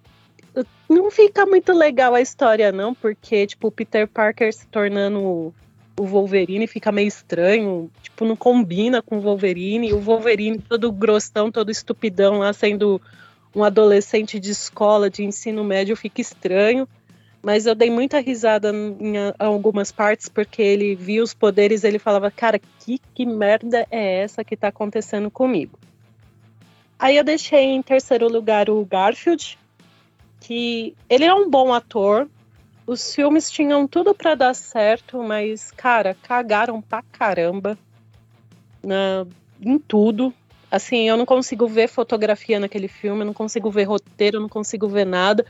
Não fica muito legal a história, não, porque, tipo, o Peter Parker se tornando o- Wolverine fica meio estranho. Tipo, não combina com o Wolverine. O Wolverine todo grossão, todo estupidão lá, sendo um adolescente de escola, de ensino médio, fica estranho. Mas eu dei muita risada em algumas partes, porque ele via os poderes ele falava, cara, que, que merda é essa que tá acontecendo comigo? Aí eu deixei em terceiro lugar o Garfield, que ele é um bom ator. Os filmes tinham tudo pra dar certo, mas, cara, cagaram pra caramba na, em tudo. Assim, eu não consigo ver fotografia naquele filme, eu não consigo ver roteiro, eu não consigo ver nada.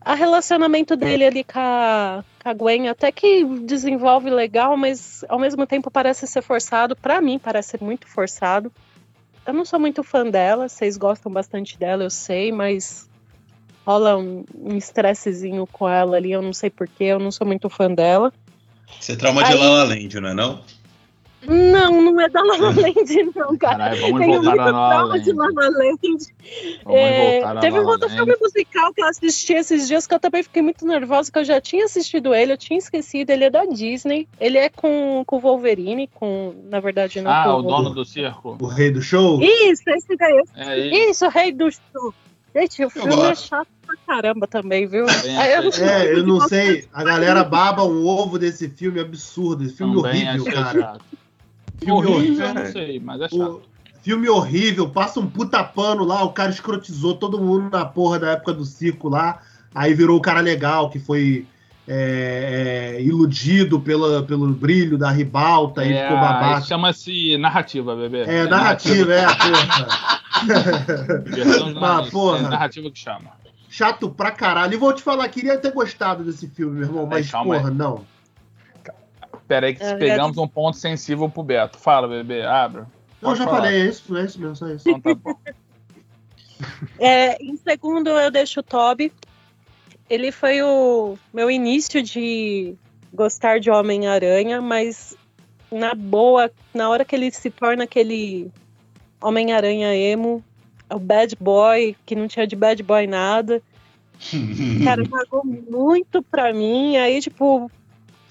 A relacionamento dele ali com a, com a Gwen até que desenvolve legal, mas ao mesmo tempo parece ser forçado. Pra mim, parece ser muito forçado. Eu não sou muito fã dela, vocês gostam bastante dela, eu sei, mas rola um um estressezinho com ela ali, eu não sei porquê, eu não sou muito fã dela. Você é trauma de Aí- La La Land, não é não? Não, não é da La La Land, não, cara. Caralho, vamos Tenho voltar muito trauma de La Land. La Land. Vamos É, teve um outro Land. filme musical que eu assisti esses dias que eu também fiquei muito nervosa, que eu já tinha assistido ele, eu tinha esquecido, ele é da Disney. Ele é com com o Wolverine, com, na verdade, não Ah, com o dono do circo? O rei do show? Isso, esse daí. É isso. Isso, Rei do Show. Gente, o filme é chato pra caramba também, viu? Aí eu não É, eu não sei. A galera baba um ovo desse filme absurdo. Esse filme Também horrível, cara. chato. Filme Horrível, horrível. eu não sei, mas é O chato. filme horrível, passa um puta pano lá, o cara escrotizou todo mundo na porra da época do circo lá, aí virou o cara legal, que foi é, é, iludido pela, pelo brilho da ribalta e É, ficou babaca. isso Chama-se narrativa, bebê. É, narrativa, é, porra. Versão de Ah, porra. é narrativa que chama. Chato pra caralho. E vou te falar, queria ter gostado desse filme, meu irmão, mas, calma aí. porra, não. Pera aí que É, pegamos um ponto sensível pro Beto. Fala, bebê, abra. Eu Pode já falar. falei, é isso, é isso mesmo, só isso. Então tá bom. É, em segundo, eu deixo o Toby. Ele foi o meu início de gostar de Homem-Aranha, mas na boa, na hora que ele se torna aquele Homem-Aranha emo, o bad boy, que não tinha de bad boy nada, cara, pagou muito pra mim, aí, tipo,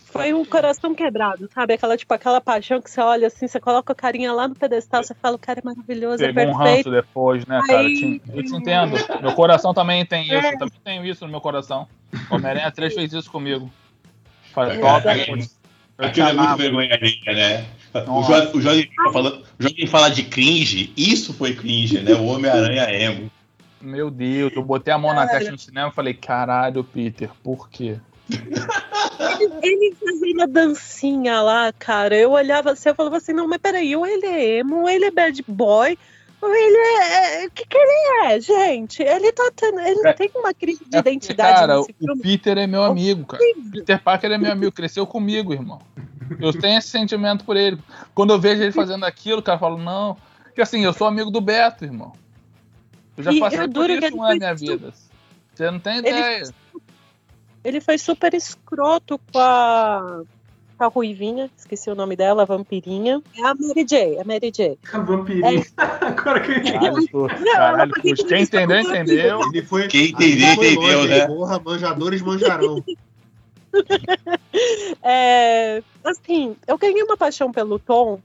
foi um coração quebrado, sabe? Aquela, tipo, aquela paixão que você olha assim, você coloca a carinha lá no pedestal, você fala, o cara é maravilhoso, é Pegou um perfeito. ranço depois, né, cara? Aí- Te- Eu te entendo. Meu coração também tem isso. É. Eu também tenho isso no meu coração. Homem-Aranha 3 fez isso comigo. Falei, É, top, é. eu é muito amava. vergonha alheia, né? O. Jorge, o Jorge tá falando, o Jorge fala de cringe, isso foi cringe, né? O Homem-Aranha emo. Meu Deus, eu botei a mão na testa no cinema e falei, caralho, Peter, por quê? Ele fazendo a dancinha lá, cara, eu olhava assim, eu falava assim, não, mas peraí, ou ele é emo, ou ele é bad boy, ou ele é... O que que ele é, gente? Ele tá tendo... Ele É- tem uma crise de É identidade cara, nesse o filme. Peter é meu amigo, cara. Peter Parker é meu amigo, cresceu comigo, irmão. Eu tenho esse sentimento por ele. Quando eu vejo ele fazendo aquilo, cara, eu falo, não. Porque assim, eu sou amigo do Beto, irmão. Eu já E passei eu por isso ele na minha su- vida. Você não tem Ele ideia. Ele foi super escroto com a, com a Ruivinha, esqueci o nome dela, a vampirinha. É a Mary J, a Mary J. A vampirinha. Agora que eu entendi. Caralho. Quem entendeu, entendeu. Ele foi. Quem entendeu, longe, né? Porra, manjadores manjarão. É, assim, eu ganhei uma paixão pelo Tom,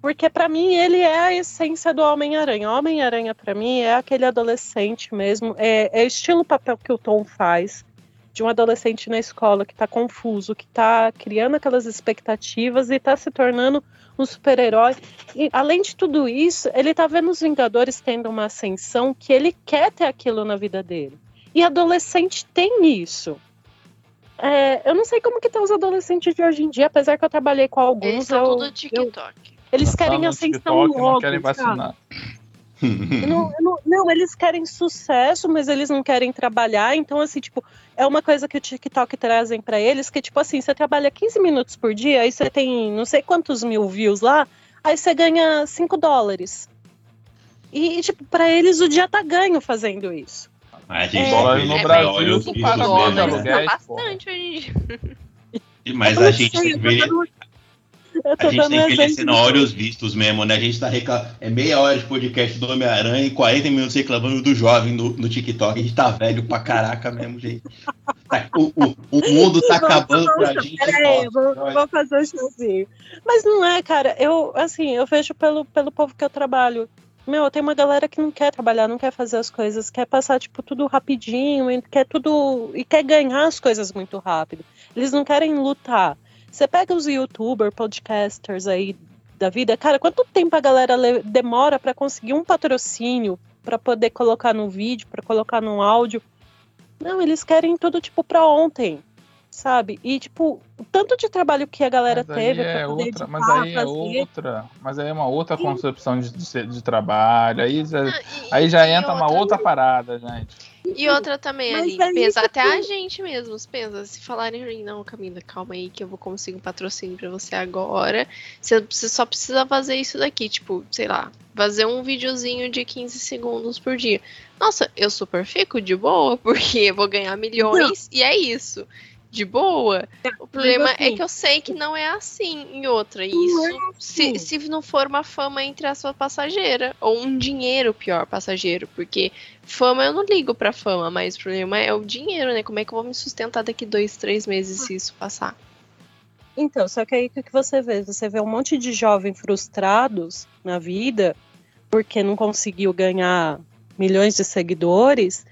porque pra mim ele é a essência do Homem-Aranha. Homem-Aranha pra mim é aquele adolescente mesmo, é, é estilo papel que o Tom faz, de um adolescente na escola que tá confuso, que tá criando aquelas expectativas e tá se tornando um super-herói. E além de tudo isso, ele tá vendo os Vingadores tendo uma ascensão que ele quer ter aquilo na vida dele. E adolescente tem isso. É, eu não sei como que estão os adolescentes de hoje em dia, apesar que eu trabalhei com Eles alguns. são eu- tudo TikTok. eles Tá querem no ascensão TikTok, logo. Não querem vacinar. Eu Não, eu não- não, eles querem sucesso, mas eles não querem trabalhar. Então, assim, tipo, é uma coisa que o TikTok trazem pra eles, que, tipo assim, você trabalha 15 minutos por dia, aí você tem não sei quantos mil views lá, aí você ganha 5 dólares. E, tipo, pra eles o dia tá ganho fazendo isso. A gente vê, no né, Brasil, os vídeos paga mesmo, dois né? aluguéis, tá bastante hoje em dia. Mas a gente tem que A gente dando tem que envelhecer exemplo. na hora os vistos mesmo, né? A gente tá recla... É meia hora de podcast do Homem-Aranha e 40 minutos reclamando do jovem no, no TikTok. A gente tá velho pra caraca mesmo, gente. Tá- o, o, o mundo tá acabando pra gente. Peraí, vou, vou fazer um showzinho. Mas não é, cara. Eu, assim, eu vejo pelo, pelo povo que eu trabalho. Meu, tem uma galera que não quer trabalhar, não quer fazer as coisas, quer passar, tipo, tudo rapidinho, e quer tudo. e quer ganhar as coisas muito rápido. Eles não querem lutar. Você pega os youtubers, podcasters aí da vida, cara, quanto tempo a galera le- demora pra conseguir um patrocínio pra poder colocar no vídeo, pra colocar no áudio? Não, eles querem tudo, tipo, pra ontem, sabe? E, tipo, o tanto de trabalho que a galera Mas aí teve é outra, mas aí é fazer. outra, mas aí é uma outra concepção de, de, de trabalho. Aí já, Ah, e- aí já entra uma outra parada, gente. E outra também, Mas ali, pensa até que- a gente mesmo, pensa, se falarem não, Camila, calma aí que eu vou conseguir um patrocínio pra você agora. Você, você só precisa fazer isso daqui, tipo, sei lá, fazer um videozinho de 15 segundos por dia. Nossa, eu super fico de boa, porque eu vou ganhar milhões e é isso. De boa. O problema é assim- que eu sei que não é assim em outra. E isso, é assim. se, se não for uma fama entre a sua passageira, ou um dinheiro pior passageiro, porque Fama eu não ligo pra fama, mas o problema é o dinheiro, né? Como é que eu vou me sustentar daqui dois, três meses se isso passar? Então, só que aí o que que você vê? Você vê um monte de jovens frustrados na vida porque não conseguiu ganhar milhões de seguidores.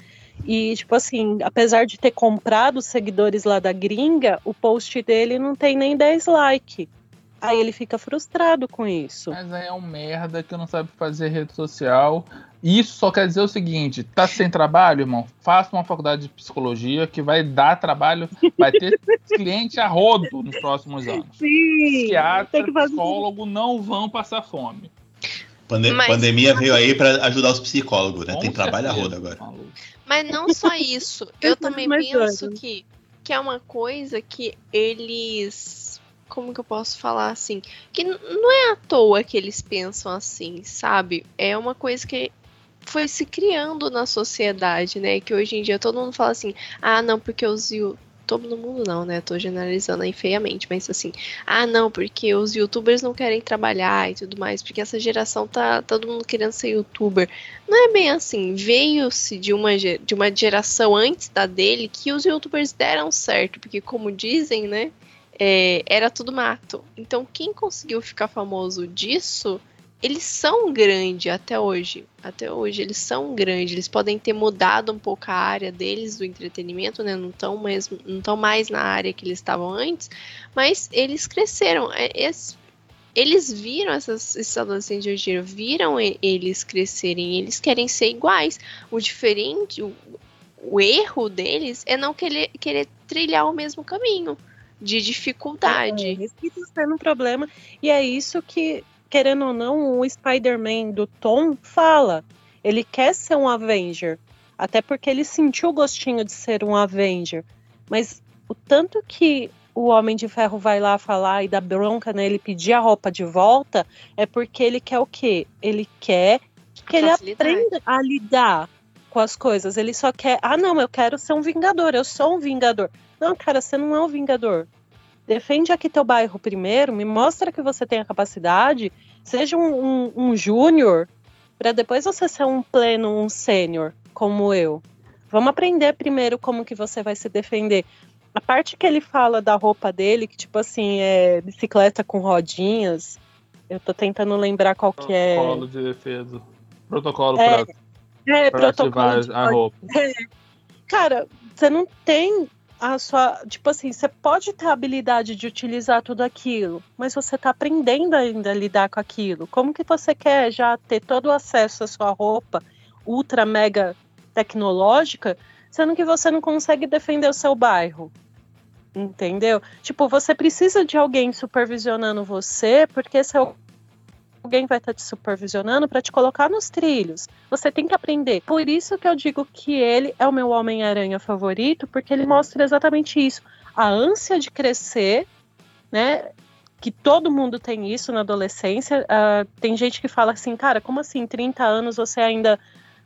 E, tipo assim, apesar de ter comprado os seguidores lá da gringa, o post dele não tem nem 10 likes. Aí ele fica frustrado com isso. Mas aí é um merda que não sabe fazer rede social. Isso só quer dizer o seguinte: tá sem trabalho, irmão? Faça uma faculdade de psicologia que vai dar trabalho, vai ter cliente a rodo nos próximos anos. Sim, Psiquiatra, psicólogo não vão passar fome. Pande- Mas- Pandemia veio aí pra ajudar os psicólogos, né? Com Tem trabalho a roda agora. Mas não só isso. eu também penso que, que é uma coisa que eles. Como que eu posso falar assim? Que não é à toa que eles pensam assim, sabe? É uma coisa que foi se criando na sociedade, né? Que hoje em dia todo mundo fala assim: ah, não, porque os. Todo mundo não, né? Tô generalizando aí feiamente, mas assim, ah, não, porque os youtubers não querem trabalhar e tudo mais, porque essa geração tá todo mundo querendo ser youtuber. Não é bem assim. Veio-se de uma, de uma geração antes da dele que os youtubers deram certo, porque, como dizem, né? é, era tudo mato. Então, quem conseguiu ficar famoso disso, eles são grandes até hoje. Até hoje, eles são grandes. Eles podem ter mudado um pouco a área deles do entretenimento, né? Não estão mais, não tão mais na área que eles estavam antes, mas eles cresceram. É, esse- eles viram essas, esses adolescentes de hoje, viram eles crescerem, eles querem ser iguais. O diferente, o, o erro deles é não querer, querer trilhar o mesmo caminho de dificuldade. É, isso que tá sendo um problema. E é isso que, querendo ou não, o Spider-Man do Tom fala. Ele quer ser um Avenger. Até porque ele sentiu o gostinho de ser um Avenger. Mas o tanto que o Homem de Ferro vai lá falar e dá bronca nele pedir a roupa de volta é porque ele quer o quê? Ele quer que ele aprenda a lidar com as coisas. Ele só quer, ah, não, eu quero ser um Vingador, eu sou um Vingador. Não, cara, você não é um Vingador. Defende aqui teu bairro primeiro, me mostra que você tem a capacidade, seja um, um, um júnior, para depois você ser um pleno, um sênior, como eu. Vamos aprender primeiro como que você vai se defender. A parte que ele fala da roupa dele, que tipo assim, é bicicleta com rodinhas, eu tô tentando lembrar qual que é. Protocolo de defesa. Protocolo É, pra, É, pra protocolo ativar de a roupa. Cara, você não tem a sua. Tipo assim, você pode ter a habilidade de utilizar tudo aquilo, mas você tá aprendendo ainda a lidar com aquilo. Como que você quer já ter todo o acesso à sua roupa ultra mega tecnológica, sendo que você não consegue defender o seu bairro? Entendeu? Tipo, você precisa de alguém supervisionando você, porque seu alguém vai estar te supervisionando para te colocar nos trilhos. Você tem que aprender. Por isso que eu digo que ele é o meu Homem-Aranha favorito, porque ele mostra exatamente isso. A ânsia de crescer, né? Que todo mundo tem isso na adolescência. Ah, tem gente que fala assim, cara, como assim, 30 anos você ainda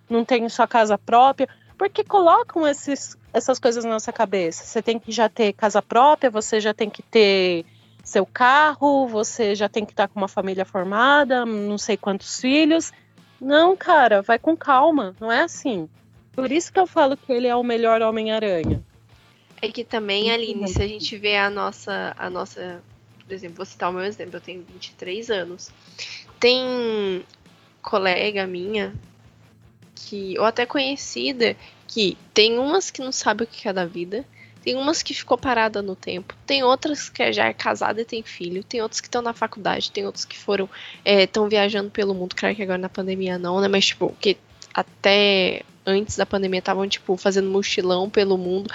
não tem sua casa própria? Porque colocam esses, essas coisas na nossa cabeça. Você tem que já ter casa própria, você já tem que ter seu carro, você já tem que estar com uma família formada, não sei quantos filhos. Não, cara, vai com calma, não é assim. Por isso que eu falo que ele é o melhor Homem-Aranha. É que também, Aline, se a gente vê a nossa, a nossa. Por exemplo, vou citar o meu exemplo, eu tenho 23 anos. Tem colega minha, que, ou até conhecida, que tem umas que não sabe o que é da vida, tem umas que ficou parada no tempo, tem outras que já é casada e tem filho, tem outras que estão na faculdade, tem outras que foram estão viajando pelo mundo, claro que agora na pandemia não, né? Mas tipo, que até antes da pandemia estavam tipo fazendo mochilão pelo mundo.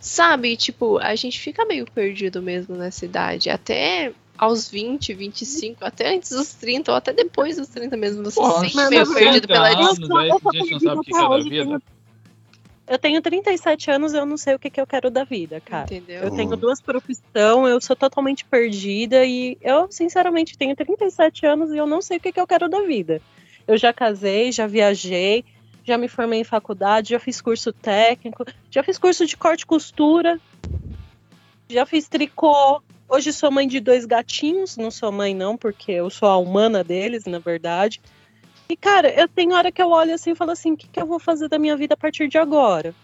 Sabe, tipo, a gente fica meio perdido mesmo nessa idade, até aos 20, 25, até antes dos 30, ou até depois dos 30 mesmo, você Porra, se sente meio não perdido pela anos, aí só- a gente não sabe o que é da vida. Tenho- Eu tenho 37 anos, eu não sei o que, que eu quero da vida, cara. Entendeu? Eu tenho Uhum. duas profissões, eu sou totalmente perdida e eu, sinceramente, tenho 37 anos e eu não sei o que, que eu quero da vida. Eu já casei, já viajei, já me formei em faculdade, já fiz curso técnico, já fiz curso de corte e costura, já fiz tricô. Hoje sou mãe de dois gatinhos, não sou mãe não, porque eu sou a humana deles, na verdade. E, cara, eu tenho hora que eu olho assim e falo assim, o que, que eu vou fazer da minha vida a partir de agora?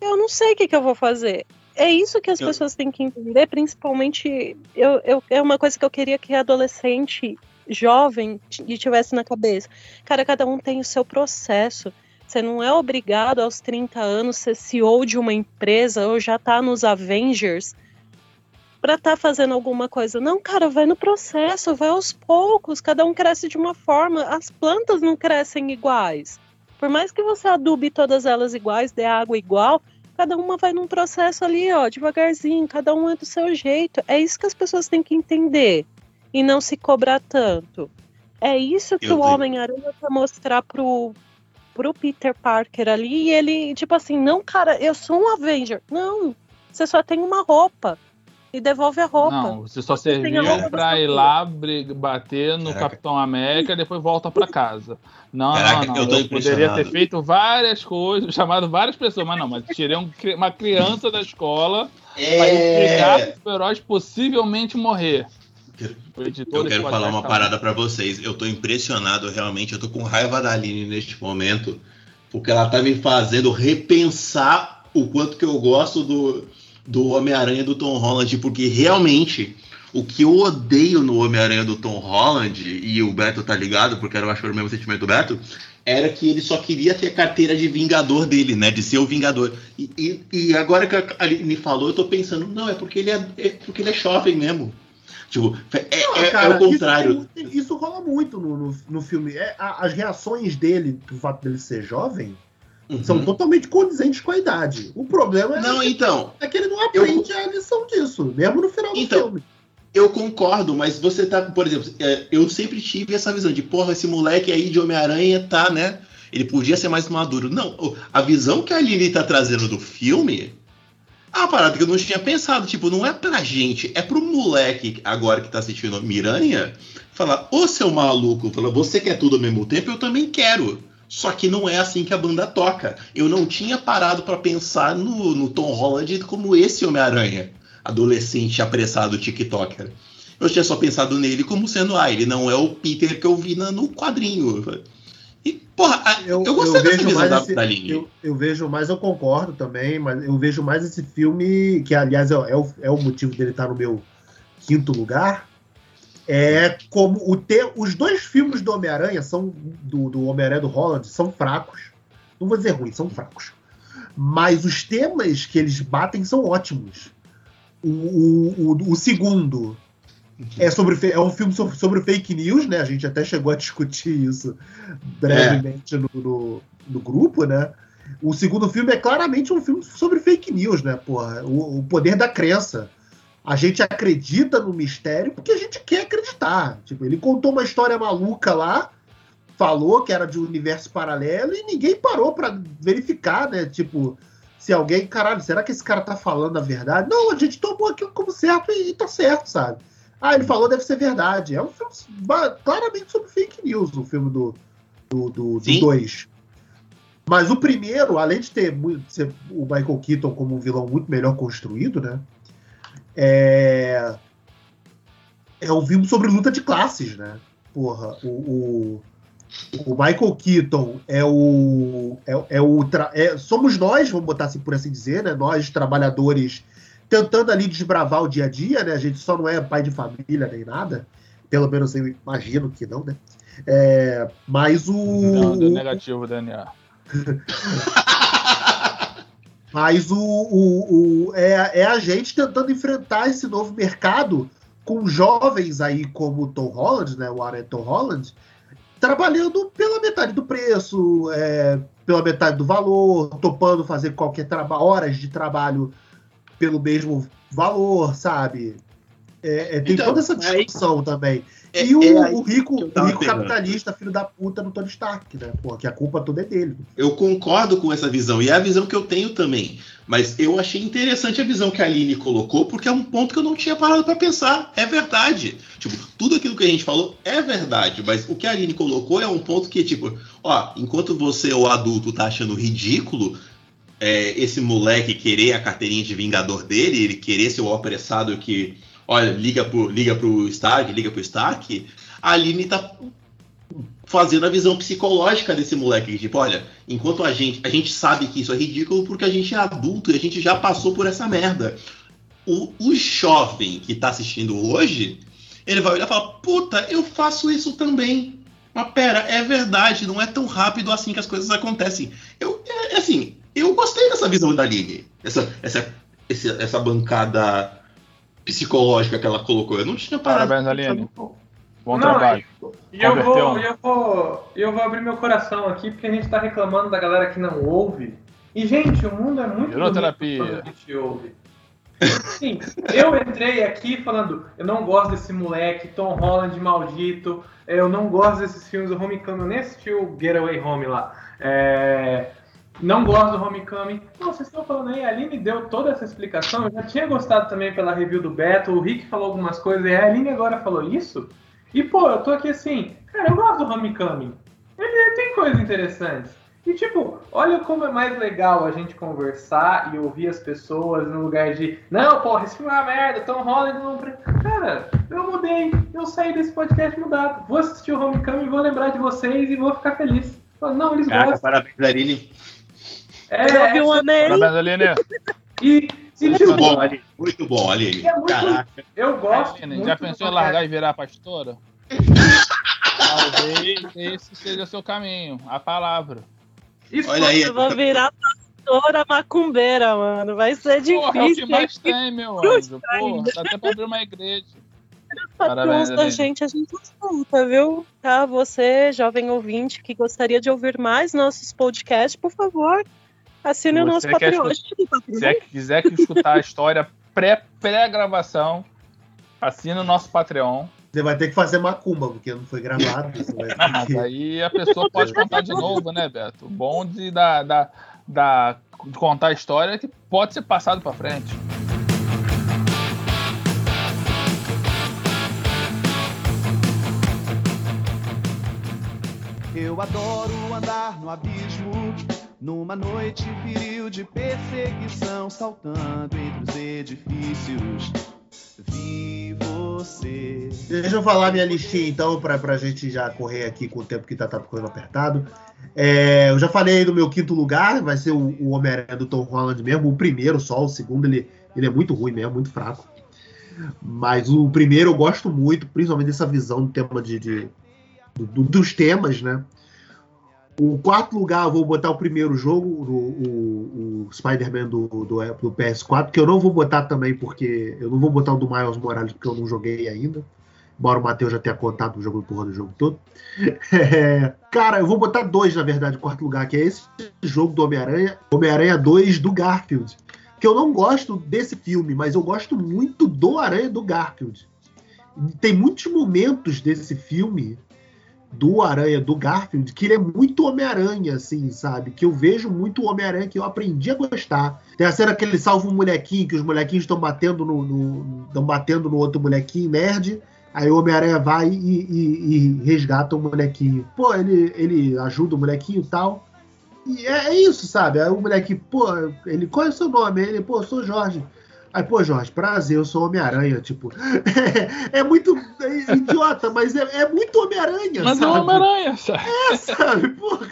Eu não sei o que, que eu vou fazer. É isso que as Eu- pessoas têm que entender, principalmente eu, eu, é uma coisa que eu queria que adolescente jovem e tivesse na cabeça. Cara, cada um tem o seu processo. Você não é obrigado aos 30 anos ser CEO de uma empresa ou já tá nos Avengers pra estar fazendo alguma coisa. Não, cara, vai no processo, vai aos poucos, cada um cresce de uma forma. As plantas não crescem iguais. Por mais que você adube todas elas iguais, dê água igual, cada uma vai num processo ali, ó, devagarzinho, cada um é do seu jeito. É isso que as pessoas têm que entender e não se cobrar tanto. É isso que Eu o Homem-Aranha quer mostrar pro, pro Peter Parker ali. E ele, tipo assim, não, cara, eu sou um Avenger. Não, você só tem uma roupa. E devolve a roupa. Não, você só serviu pra ir lá bater no Caraca. Capitão América e depois volta pra casa. Não, Caraca, não, não. eu tô poderia ter feito várias coisas, chamado várias pessoas, mas não, mas tirei um uma criança da escola pra explicar É. os heróis possivelmente morrer. Eu quero falar uma parada pra vocês. Eu tô impressionado, realmente. Eu tô com raiva da Aline neste momento, porque ela tá me fazendo repensar o quanto que eu gosto do, do Homem-Aranha do Tom Holland, porque realmente o que eu odeio no Homem-Aranha do Tom Holland, e o Beto tá ligado, porque eu acho que era o mesmo sentimento do Beto, era que ele só queria ter a carteira de Vingador dele, né? De ser o Vingador. E, e, e agora que a Aline falou, eu tô pensando, não, é porque ele é, é porque ele é jovem mesmo. Tipo, é, Não, é- é cara, o contrário. Isso, isso rola muito no, no, no filme. É, a- as reações dele, do fato dele ser jovem, Uhum. são totalmente condizentes com a idade. O problema é, Não, então, é que ele não aprende a lição disso, mesmo no final do Então, filme. eu concordo, mas você tá, por exemplo, é, eu sempre tive essa visão de, porra, esse moleque aí de Homem-Aranha tá, né? Ele podia ser mais maduro. Não, a visão que a Aline tá trazendo do filme é uma parada que eu não tinha pensado. Tipo, não é pra gente, é pro moleque agora que tá assistindo Miranha falar, ô seu maluco, fala, você quer tudo ao mesmo tempo? Eu também quero. Só que não é assim que a banda toca. Eu não tinha parado pra pensar no, no Tom Holland como esse Homem-Aranha. adolescente apressado TikToker. Eu tinha só pensado nele como sendo, ah, ele não é o Peter que eu vi na- no quadrinho. E, porra, a- eu, gostei dessa visão da, esse- da Aline. eu, eu vejo mais, eu concordo também, mas eu vejo mais esse filme, que aliás é, é o, é o motivo dele estar no meu quinto lugar. É como o te, os dois filmes do Homem-Aranha são do, do Homem-Aranha do Holland são fracos. Não vou dizer ruins, são fracos. Mas os temas que eles batem são ótimos. O, o, o, o segundo é, sobre, é um filme sobre, sobre fake news, né? A gente até chegou a discutir isso brevemente no, no, no grupo, né? O segundo filme é claramente um filme sobre fake news, né? Porra, o, o poder da crença. A gente acredita no mistério porque a gente quer acreditar. Tipo, ele contou uma história maluca lá, falou que era de um universo paralelo e ninguém parou pra verificar, né? Tipo, se alguém, caralho, será que esse cara tá falando a verdade? Não, a gente tomou aquilo como certo e, e tá certo, sabe? Ah, ele falou, deve ser verdade. É um filme claramente sobre fake news, o filme do 2. Do, do Sim. dois. Mas o primeiro, além de ter muito- ser o Michael Keaton como um vilão muito melhor construído, né? É, é um filme sobre luta de classes, né? Porra, o, o, o Michael Keaton é o. É, é o tra- é- somos nós, vamos botar assim por assim dizer, né? Nós, trabalhadores, tentando ali desbravar o dia a dia, né? A gente só não é pai de família nem nada. Pelo menos eu imagino que não, né? É, mas o. Não, deu negativo, Daniel. Mas o, o, o- é, é a gente tentando enfrentar esse novo mercado com jovens aí como o Tom Holland, né? O Aaron Tom Holland, trabalhando pela metade do preço, é, pela metade do valor, topando fazer qualquer horas de trabalho pelo mesmo valor, sabe? É, é, tem Então, toda essa aí- discussão também. É- e o, é o rico, o rico capitalista, filho da puta no Tony Stark, né? Pô, que a culpa toda é dele. Eu concordo com essa visão, e é a visão que eu tenho também. Mas eu achei interessante a visão que a Aline colocou, porque é um ponto que eu não tinha parado para pensar. É verdade. Tipo, tudo aquilo que a gente falou é verdade, mas o que a Aline colocou é um ponto que, tipo, ó, enquanto você, o adulto, tá achando ridículo é, esse moleque querer a carteirinha de vingador dele, ele querer ser o apressado que, olha, liga pro, liga pro Stark, liga pro Stark, a Aline tá fazendo a visão psicológica desse moleque. que, Tipo, olha, enquanto a gente. A gente sabe que isso é ridículo porque a gente é adulto e a gente já passou por essa merda. O, o jovem que tá assistindo hoje, ele vai olhar e falar: Puta, eu faço isso também. Mas pera, é verdade, não é tão rápido assim que as coisas acontecem. Eu, é, é assim, eu gostei dessa visão da Aline. Essa, essa, esse- essa bancada psicológica que ela colocou. Eu não tinha parado. Parabéns, Aline. Bom Não, trabalho. E eu Converteu vou, um. eu, vou, eu vou abrir meu coração aqui, porque a gente tá reclamando da galera que não ouve. E, gente, o mundo é muito Virou bonito terapia. quando a gente ouve. Sim, eu entrei aqui falando, eu não gosto desse moleque, Tom Holland maldito, eu não gosto desses filmes do Homecoming, eu nem assisti o Getaway Home lá. É, não gosto do Homecoming. Não, vocês estão falando aí, a Aline deu toda essa explicação, eu já tinha gostado também pela review do Beto, o Rick falou algumas coisas, e a Aline agora falou isso? E, pô, eu tô aqui assim, cara, eu gosto do Homecoming. Ele tem coisas interessantes. E, tipo, olha como é mais legal a gente conversar e ouvir as pessoas no lugar de, não, porra, esse filme é uma merda, Tom Holland não. pre-". Cara, eu mudei, eu saí desse podcast mudado. Vou assistir o Homecoming, vou lembrar de vocês e vou ficar feliz. Não, eles Caraca, gostam. parabéns, Aline. É, Eu ouvi um amém. Parabéns, Aline. e, Muito bom, Aline. Muito bom, Aline. É muito- Caraca. eu gosto. Aline, muito já pensou em largar e virar pastora? Talvez esse seja o seu caminho, a palavra. Isso Olha aí. Eu vou virar pastora macumbeira, mano. Vai ser Porra, é o que difícil. mais tem, meu anjo. Porra, dá até pra abrir uma igreja. Parabéns, da gente, a gente escuta, viu? Tá, você, jovem ouvinte, que gostaria de ouvir mais nossos podcasts, por favor, assine o nosso quer Patreon. Se é que quiser que escutar a história pré- pré-gravação, assina o nosso Patreon. Você vai ter que fazer macumba, porque não foi gravado. Você vai ter Mas que- aí a pessoa pode contar de novo, né, Beto? O bom de, da, da, da- de contar a história é que pode ser passado pra frente. Eu adoro andar no abismo, Numa noite viril de perseguição, saltando entre os edifícios, vi você. Deixa eu falar minha listinha então, pra, pra gente já correr aqui com o tempo que tá, tá ficando apertado. É, eu já falei do meu quinto lugar, vai ser o, o Homem-Aranha do Tom Holland mesmo, o primeiro só, o segundo ele, ele é muito ruim mesmo, muito fraco. Mas o primeiro eu gosto muito, principalmente dessa visão do tema de, de- do- dos temas, né? O quarto lugar vou botar o primeiro jogo, o, o- o Spider-Man do, do, do PS4, que eu não vou botar também porque eu não vou botar o do Miles Morales porque eu não joguei ainda. Embora o Matheus já tenha contado o jogo porra do jogo todo. É, cara, eu vou botar dois, na verdade, em quarto lugar, que é esse jogo do Homem-Aranha, Homem-Aranha 2 do Garfield. Que eu não gosto desse filme, mas eu gosto muito do Aranha do Garfield. Tem muitos momentos desse filme do Aranha do Garfield que ele é muito Homem-Aranha, assim, sabe? Que eu vejo muito Homem-Aranha que eu aprendi a gostar. Tem a cena que ele salva um molequinho, que os molequinhos estão batendo no. estão batendo no outro molequinho nerd. Aí o Homem-Aranha vai e, e- e resgata o molequinho. Pô, ele, ele ajuda o molequinho e tal. E é, é isso, sabe? Aí o moleque, pô, ele, qual é o seu nome? Ele, pô, eu sou Jorge. Aí, pô, Jorge, prazer, eu sou Homem-Aranha, tipo. É, muito é idiota, mas é, é muito Homem-Aranha, Mas é sabe? o Homem-Aranha, sabe? É, sabe? Porra,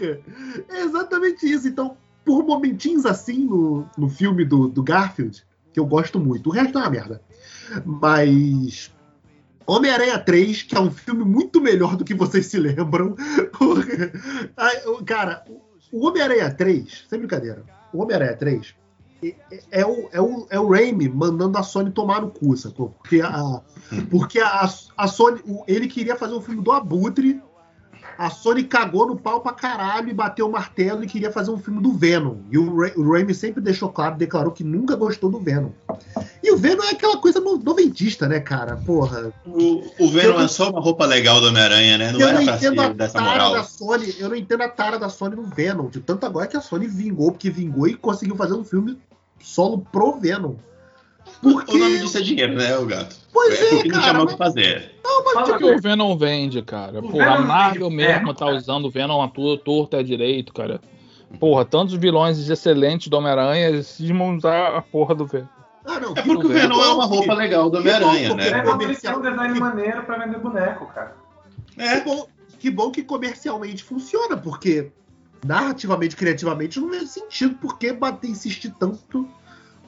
é exatamente isso. Então, por momentinhos assim no, no filme do, do Garfield, que eu gosto muito. O resto é uma merda. Mas. Homem-Aranha 3, que é um filme muito melhor do que vocês se lembram. Porra. Cara, o Homem-Aranha 3, sem brincadeira, o Homem-Aranha 3 é, é o, é, o, é o Raimi mandando a Sony tomar no cu, sacou? Porque a, porque a, a Sony, o- ele queria fazer um filme do Abutre, a Sony cagou no pau pra caralho e bateu o martelo e queria fazer um filme do Venom. E o, Ra o Raimi sempre deixou claro, declarou que nunca gostou do Venom. E o Venom é aquela coisa no- noventista, né, cara? Porra. O, o Venom é só uma roupa legal do Homem-Aranha, né? Não eu era não pra entendo a ser dessa tara moral. da Sony, eu não entendo a tara da Sony no Venom. De tanto agora que a Sony vingou, porque vingou e conseguiu fazer um filme solo pro Venom. Porque. O nome disso é dinheiro, né, o gato? Pois é é, porque não cara, tinha mais o mas- que fazer. Não, mas Fala tipo, que o Venom vende, cara. O Porra, a Marvel vende, mesmo é. tá usando o Venom à tua torta é direito, cara. Porra, tantos vilões excelentes do Homem-Aranha eles cismam usar a porra do Venom. ah, não, É que porque o Venom é que uma roupa que- legal do que Homem-Aranha, É, né? eles têm um design maneiro pra vender boneco, cara. Que É. bom, que bom que comercialmente funciona, porque narrativamente, criativamente, não faz sentido porque bater insistir tanto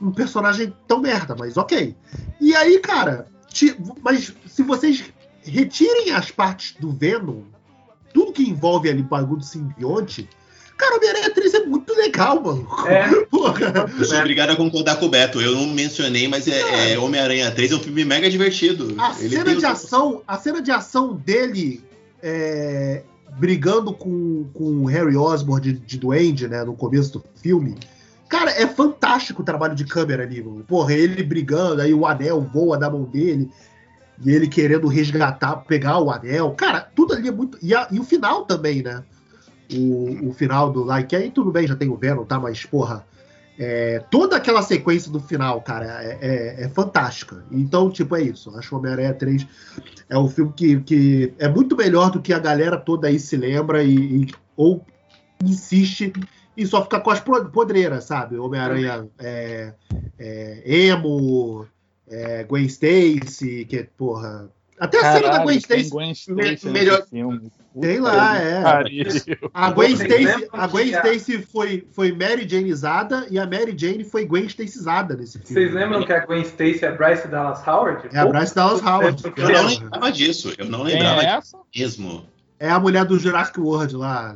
num personagem tão merda, mas ok. E aí, cara, ti- mas se vocês retirem as partes do Venom, tudo que envolve ali bagulho do simbionte, cara, o Homem-Aranha 3 é muito legal, mano. É. Porra. Eu sou obrigado a concordar com o Beto. Eu não mencionei, mas é, é Homem-Aranha 3 é um filme mega divertido. A Ele cena tem de o- ação, a cena de ação dele é, brigando com, com o Harry Osborn de, de Duende, né, no começo do filme. Cara, é fantástico o trabalho de câmera ali, mano. Porra, ele brigando, aí o anel voa da mão dele, e ele querendo resgatar, pegar o anel. Cara, tudo ali é muito. E, a- e o final também, né? O, o final do Like, aí tudo bem, já tem o Venom, tá? Mas, porra, é, toda aquela sequência do final, cara, é, é- é fantástica. Então, tipo, é isso. Acho que o Homem-Aranha 3 é um filme que, que é muito melhor do que a galera toda aí se lembra e, e- ou insiste em só ficar com as podreiras, sabe? Homem-Aranha é, é, emo, é, Gwen Stacy, que, porra. Até a cena da Gwen Stacy. Gwen Stacy melhor- filme. Tem lá, é. A Gwen Stacy, a Gwen a- Stacy foi, foi Mary Janeizada e a Mary Jane foi Gwen Stacyzada nesse filme. Vocês lembram que a Gwen Stacy é Bryce Dallas Howard? É a Bryce Dallas Howard. Eu não lembrava disso. Eu não Quem lembrava é essa? mesmo. É a mulher do Jurassic World lá.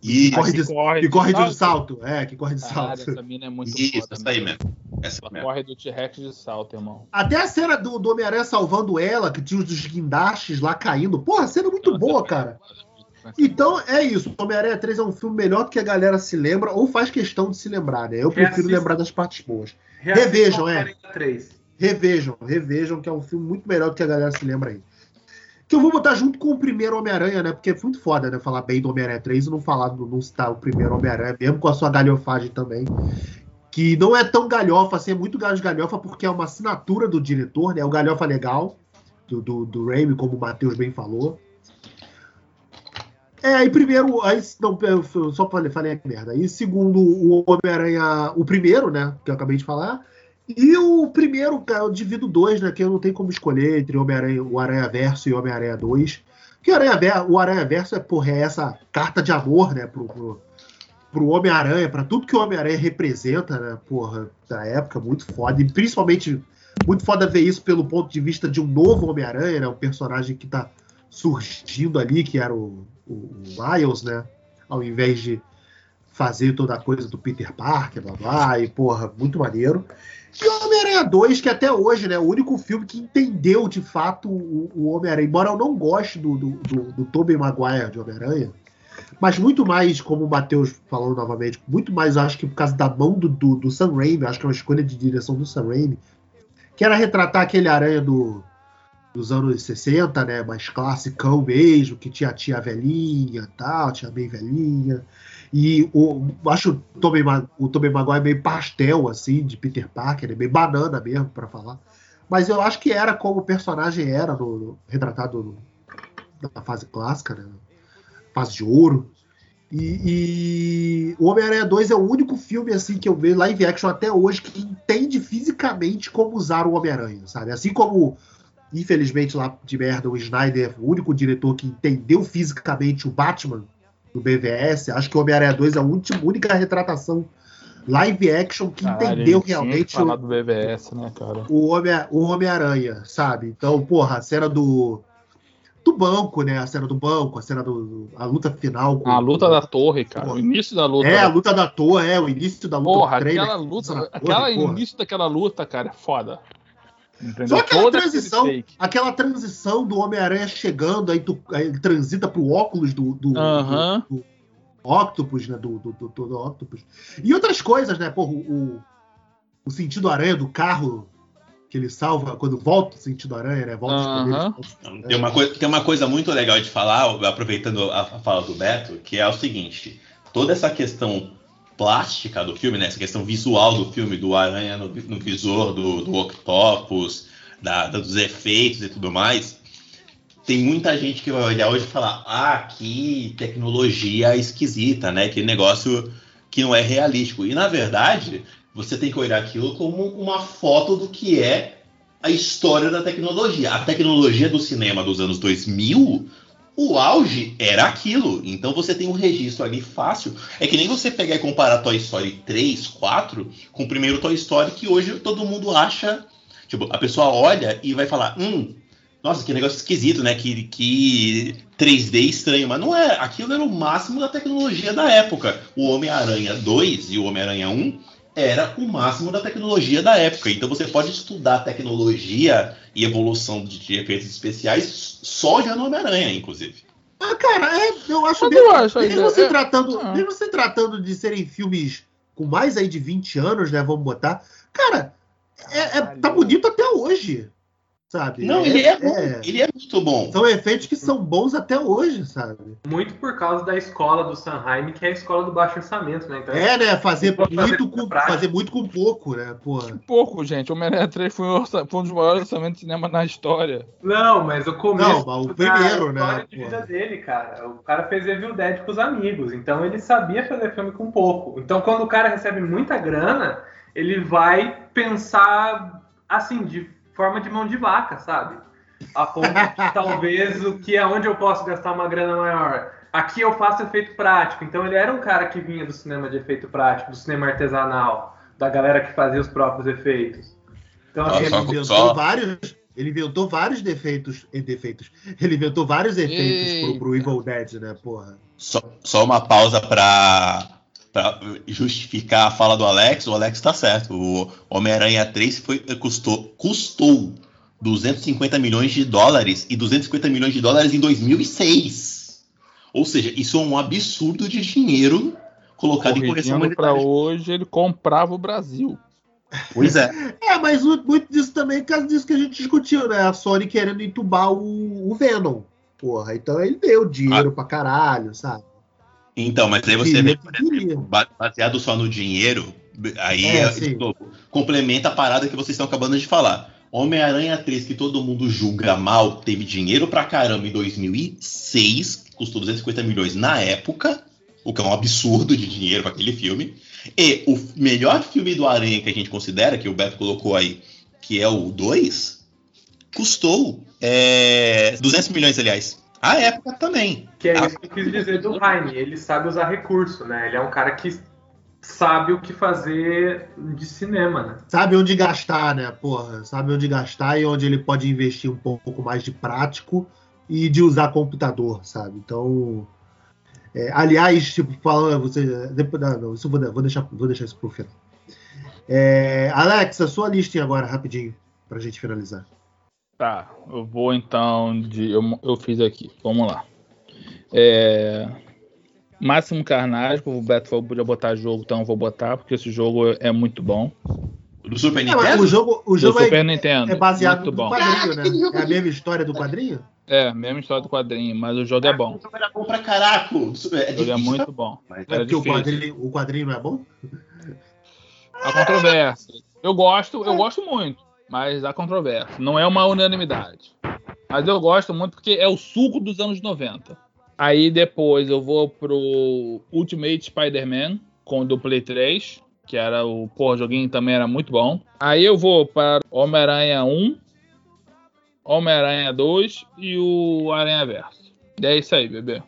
Que corre de, corre que corre de salto. salto. É, que corre de Caralho, salto. essa mina é muito isso, foda, essa aí mano. mesmo. Essa Ela mesmo. corre do T-Rex de salto, irmão. Até a cena do, do Homem-Aranha salvando ela, que tinha os dos guindastes lá caindo. Porra, cena é muito boa, cara. Então é isso. O Homem-Aranha 3 é um filme melhor do que a galera se lembra ou faz questão de se lembrar, né? Eu prefiro Reassista. lembrar das partes boas. Reassistam Revejam, é. Homem-Aranha 3. Revejam, revejam, que é um filme muito melhor do que a galera se lembra aí. Que eu vou botar junto com o primeiro Homem-Aranha, né? Porque é muito foda, né? Falar bem do Homem-Aranha 3 e não falar, não citar o primeiro Homem-Aranha, mesmo com a sua galhofagem também. Que não é tão galhofa, assim, é muito galho- galhofa, porque é uma assinatura do diretor, né? É o galhofa legal, do, do, do Raimi, como o Matheus bem falou. É, aí primeiro, aí, não, eu só falei, falei merda. Aí segundo, o Homem-Aranha, o primeiro, né, que eu acabei de falar. E o primeiro, eu divido dois, né, que eu não tenho como escolher entre Homem-Aranha, o Aranha Verso e Homem-Aranha 2. Que Aranha, o Aranha Verso é, porra, é essa carta de amor, né, pro, pro, pro Homem-Aranha, pra tudo que o Homem-Aranha representa, né, porra, da época, muito foda. E principalmente, muito foda ver isso pelo ponto de vista de um novo Homem-Aranha, né, um personagem que tá surgindo ali, que era o, o, o Miles, né, ao invés de fazer toda a coisa do Peter Parker, blá blá, e porra, muito maneiro. E o Homem-Aranha 2, que até hoje, né, o único filme que entendeu de fato o, o Homem-Aranha, embora eu não goste do, do, do, do Tobey Maguire de Homem-Aranha, mas muito mais, como o Matheus falou novamente, muito mais acho que por causa da mão do, do, do Sam Raimi, acho que é uma escolha de direção do Sam Raimi, que era retratar aquele aranha do, dos anos 60, né, mais classicão mesmo, que tinha a tia velhinha tal, tinha bem velhinha, e o, acho o Tobey, o Maguire meio pastel, assim, de Peter Parker, né, meio banana mesmo, para falar. Mas eu acho que era como o personagem era no, no- retratado no- na fase clássica, né? Fase de ouro. E, e o Homem-Aranha 2 é o único filme assim que eu vejo live action até hoje que entende fisicamente como usar o Homem-Aranha, sabe? Assim como, infelizmente, lá de merda, o Snyder, o único diretor que entendeu fisicamente o Batman do BVS, acho que o Homem-Aranha 2 é a última, única retratação live action que Caralho, entendeu realmente o, do BVS, né, cara? o Homem- o Homem-Aranha, sabe? Então, porra, a cena do. Do banco, né? A cena do banco, a cena do. A luta final. com- A luta da torre, cara. O início da luta. É, a luta da torre, é, o início da luta Porra, trailer. aquela que luta, aquela porra. início daquela luta, cara, é foda. Entendeu? Só aquela aquele transição, aquela transição do Homem-Aranha chegando, aí, tu, aí ele transita pro óculos do, do, Aham. do- do Octopus, né? Do, do, do, do Octopus. E outras coisas, né? Porra, o, o sentido aranha do carro que ele salva quando volta o sentido aranha, né? Volta os. Tem uma, coisa, tem uma coisa muito legal de falar, aproveitando a, a fala do Beto, que é o seguinte: toda essa questão plástica do filme, né, essa questão visual do filme, do aranha no, no visor, do, do octopus, da, dos efeitos e tudo mais, tem muita gente que vai olhar hoje e falar: ah, que tecnologia esquisita, né? Que negócio que não é realístico. E na verdade, você tem que olhar aquilo como uma foto do que é a história da tecnologia. A tecnologia do cinema dos anos 2000, o auge era aquilo. Então você tem um registro ali fácil. É que nem você pegar e comparar Toy Story 3, 4 com o primeiro Toy Story que hoje todo mundo acha. Tipo, a pessoa olha e vai falar: hum, nossa, que negócio esquisito, né? Que, que 3D estranho. Mas não é. Aquilo era o máximo da tecnologia da época. O Homem-Aranha 2 e o Homem-Aranha 1 era o máximo da tecnologia da época. Então você pode estudar tecnologia e evolução de, de efeitos especiais só já no Homem-Aranha, inclusive. Ah, cara, é, eu acho Mas mesmo. eu acho mesmo, se é- tratando, Ah. mesmo se tratando de serem filmes com mais aí de 20 anos, né? Vamos botar. Cara, é, é- tá bonito até hoje. Sabe? Não, ele é bom. Ele é muito bom. São efeitos que são bons até hoje, sabe? Muito por causa da escola do Sanheim, que é a escola do baixo orçamento, né? Então, É, né? Fazer fazer muito, com com, prática. fazer muito com pouco, né? Porra. Pouco, gente. Homem-Aranha 3 foi um, orça- foi um dos maiores orçamentos de cinema na história. Não, mas o começo Não, mas o primeiro, né, história de vida dele, cara. O cara fez Evil Dead com os amigos, então ele sabia fazer filme com pouco. Então quando o cara recebe muita grana, ele vai pensar assim, de forma de mão de vaca, sabe? A ponto de talvez o que é onde eu posso gastar uma grana maior. Aqui eu faço efeito prático. Então ele era um cara que vinha do cinema de efeito prático, do cinema artesanal, da galera que fazia os próprios efeitos. Então, assim, Ele inventou só- vários. Ele inventou vários defeitos. eh, defeitos. Ele inventou vários efeitos pro, pro Evil Dead, né? Porra. Só, só uma pausa para justificar a fala do Alex. O Alex tá certo. O Homem-Aranha 3 foi, custou, custou 250 milhões de dólares e 250 milhões de dólares em 2006. Ou seja, isso é um absurdo de dinheiro colocado em correção monetária. hoje, ele comprava o Brasil. Pois é. É, mas muito disso também é por causa disso que a gente discutiu, né? A Sony querendo entubar o, o Venom. Porra, então ele deu dinheiro pra caralho, sabe? Então, mas aí você vê, queria. ba- baseado só no dinheiro, aí É, é, tipo, complementa a parada que vocês estão acabando de falar. Homem-Aranha 3, que todo mundo julga mal, teve dinheiro pra caramba em 2006, custou 250 milhões na época, o que é um absurdo de dinheiro para aquele filme. E o melhor filme do Aranha que a gente considera, que o Beto colocou aí, que é o 2, custou é, 200 milhões, aliás. À época também. Que é Ah. isso que eu quis dizer do Jaime. Ele sabe usar recurso, né? Ele é um cara que sabe o que fazer de cinema, né? Sabe onde gastar, né? Porra, sabe onde gastar e onde ele pode investir um pouco mais de prático e de usar computador, sabe? Então. é, aliás, tipo, falando. Você, depois, não, não, isso eu vou, vou, deixar, vou deixar isso pro final. É, Alex, a sua listinha agora, rapidinho, pra gente finalizar. Tá, eu vou então de. Eu, eu fiz aqui, vamos lá. É, Máximo Carnage, o Beto falou podia botar jogo, então eu vou botar, porque esse jogo é muito bom. Do Super É, Nintendo? o jogo, o Do jogo Super é, Nintendo. é baseado muito no bom. quadrinho, né? É a mesma história do quadrinho? É, mesma história do quadrinho, mas o jogo é bom. O jogo era bom pra caraca. O É jogo é muito bom. É porque o quadrinho, o quadrinho não é bom? Há controvérsia. Eu gosto, eu gosto muito, mas há controvérsia. Não é uma unanimidade. Mas eu gosto muito porque é o suco dos anos 90. Aí depois eu vou pro Ultimate Spider-Man com do Play 3, que era o o joguinho também era muito bom. Aí eu vou para Homem-Aranha 1, Homem-Aranha 2 e o Aranha Verso. E é isso aí, bebê.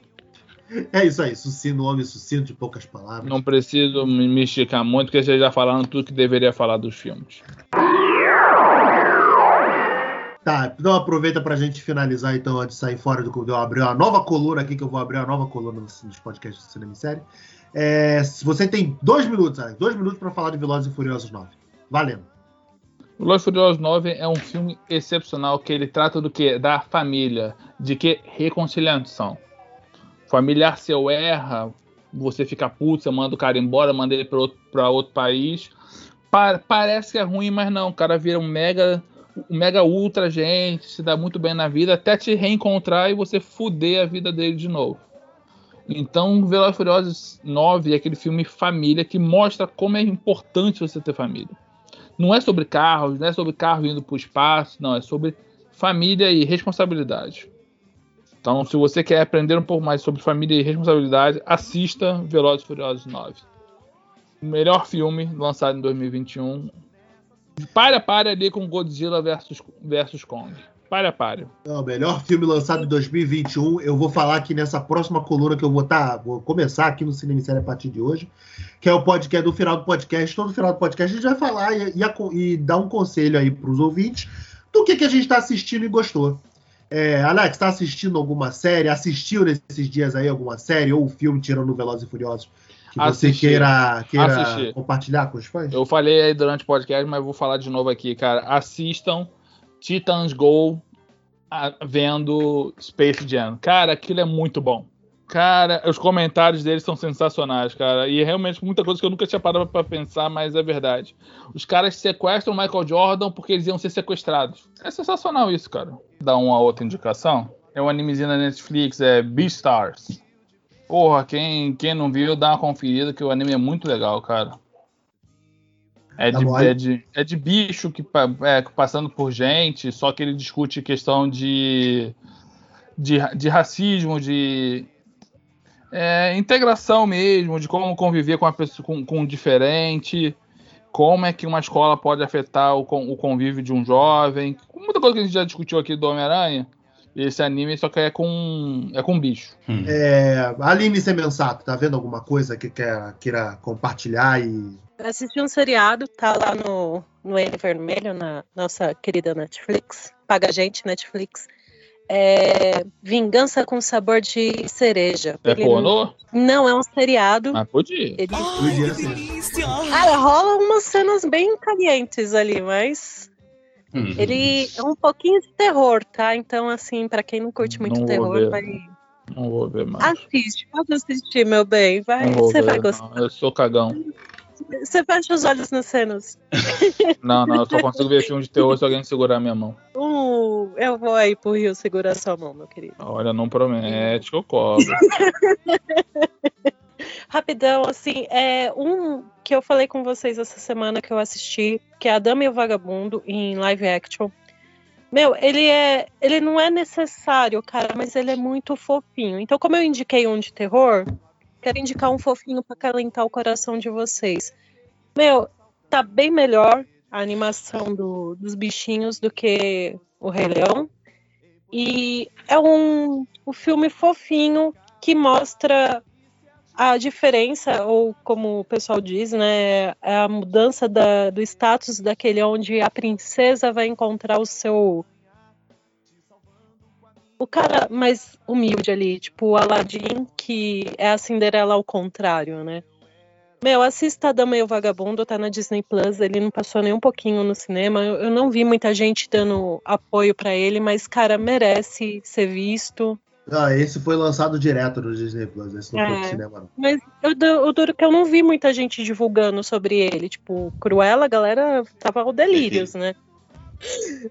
É isso aí, sucinto, homem sucinto de poucas palavras. Não preciso me me esticar muito, porque vocês já falaram tudo que deveria falar dos filmes. Tá, então aproveita pra gente finalizar, então, antes de sair fora do que eu abrir uma nova coluna aqui, que eu vou abrir uma nova coluna nos, podcasts do Cinema e Série. É, você tem dois minutos, Alex, dois minutos pra falar de Velozes e Furiosos 9. Valendo. O Los Furiosos 9 é um filme excepcional que ele trata do que? Da família, de que? Reconciliação. Familiar seu erra, você fica puto, você manda o cara embora, manda ele para outro, pra outro país. Pa- parece que é ruim, mas não. O cara vira um mega, um mega ultra gente, se dá muito bem na vida, até te reencontrar e você fuder a vida dele de novo. Então, Velozes Furiosos 9 é aquele filme família que mostra como é importante você ter família não é sobre carros, não é sobre carro indo para o espaço, não, é sobre família e responsabilidade. Então, se você quer aprender um pouco mais sobre família e responsabilidade, assista Velozes e Furiosos 9. O melhor filme lançado em 2021. Para para ali com Godzilla versus, versus Kong. Para para. É o melhor filme lançado em 2021. Eu vou falar aqui nessa próxima coluna que eu vou tá, vou começar aqui no Cinema Série a partir de hoje, que é o podcast do final do podcast. Todo final do podcast a gente vai falar e, e, e dar um conselho aí para os ouvintes do que, que a gente está assistindo e gostou. É, Alex, está assistindo alguma série? Assistiu nesses dias aí alguma série ou filme tirando Velozes e Furiosos que você queira, queira Assisti. compartilhar com os fãs? Eu falei aí durante o podcast, mas vou falar de novo aqui, cara. Assistam Titans Go vendo Space Jam. Cara, aquilo é muito bom. Cara, os comentários deles são sensacionais, cara. E é realmente muita coisa que eu nunca tinha parado pra pensar, mas é verdade. Os caras sequestram o Michael Jordan porque eles iam ser sequestrados. É sensacional isso, cara. Dá uma outra indicação. É um animezinho na Netflix, é Beastars. Porra, quem, quem não viu, dá uma conferida que o anime é muito legal, cara. É Tá de, bom. é, de, é de bicho que é, passando por gente, só que ele discute questão de, de, de racismo, de é, integração mesmo, de como conviver com a pessoa com, com o diferente, como é que uma escola pode afetar o, o convívio de um jovem. Muita coisa que a gente já discutiu aqui do Homem-Aranha. Esse anime só que é com, é com bicho. Hum. É, Aline Semensato, tá vendo alguma coisa que quer, queira compartilhar e Eu assisti um seriado, tá lá no, no N Vermelho, na nossa querida Netflix. Paga a gente, Netflix. É Vingança com sabor de cereja. É Ele pornô? Não, é um seriado. Mas podia. Ele, Podia ser. cara, rola umas cenas bem calientes ali, mas Hum. ele é um pouquinho de terror, tá? Então, assim, pra quem não curte muito Não terror, vai. Não vou ver mais. Assiste, pode assistir, meu bem. Vai, Não você ver, vai não. gostar. Eu sou cagão. Você fecha os olhos nas cenas. Não, não, eu só consigo ver filme de terror se alguém segurar minha mão. Uh, eu vou aí pro Rio segurar sua mão, meu querido. Olha, não promete que eu cobro. Rapidão, assim, é um que eu falei com vocês essa semana que eu assisti, que é A Dama e o Vagabundo, em live action. Meu, ele é. Ele não é necessário, cara, mas ele é muito fofinho. Então, como eu indiquei um de terror, quero indicar um fofinho pra calentar o coração de vocês. Meu, tá bem melhor a animação do- dos bichinhos do que o Rei Leão. E é um, um filme fofinho que mostra a diferença, ou como o pessoal diz, né, é a mudança da- do status daquele onde a princesa vai encontrar o seu. O cara mais humilde ali, tipo o Aladdin, que é a Cinderela ao contrário, né? Meu, assista a Dama e o Vagabundo, tá na Disney Plus. Ele não passou nem um pouquinho no cinema. Eu, eu não vi muita gente dando apoio pra ele, mas, cara, merece ser visto. Ah, esse foi lançado direto no Disney Plus. Esse não foi É. pro cinema, não. Mas eu, eu duro que eu não vi muita gente divulgando sobre ele. Tipo, Cruella, a galera tava ao delírios, né?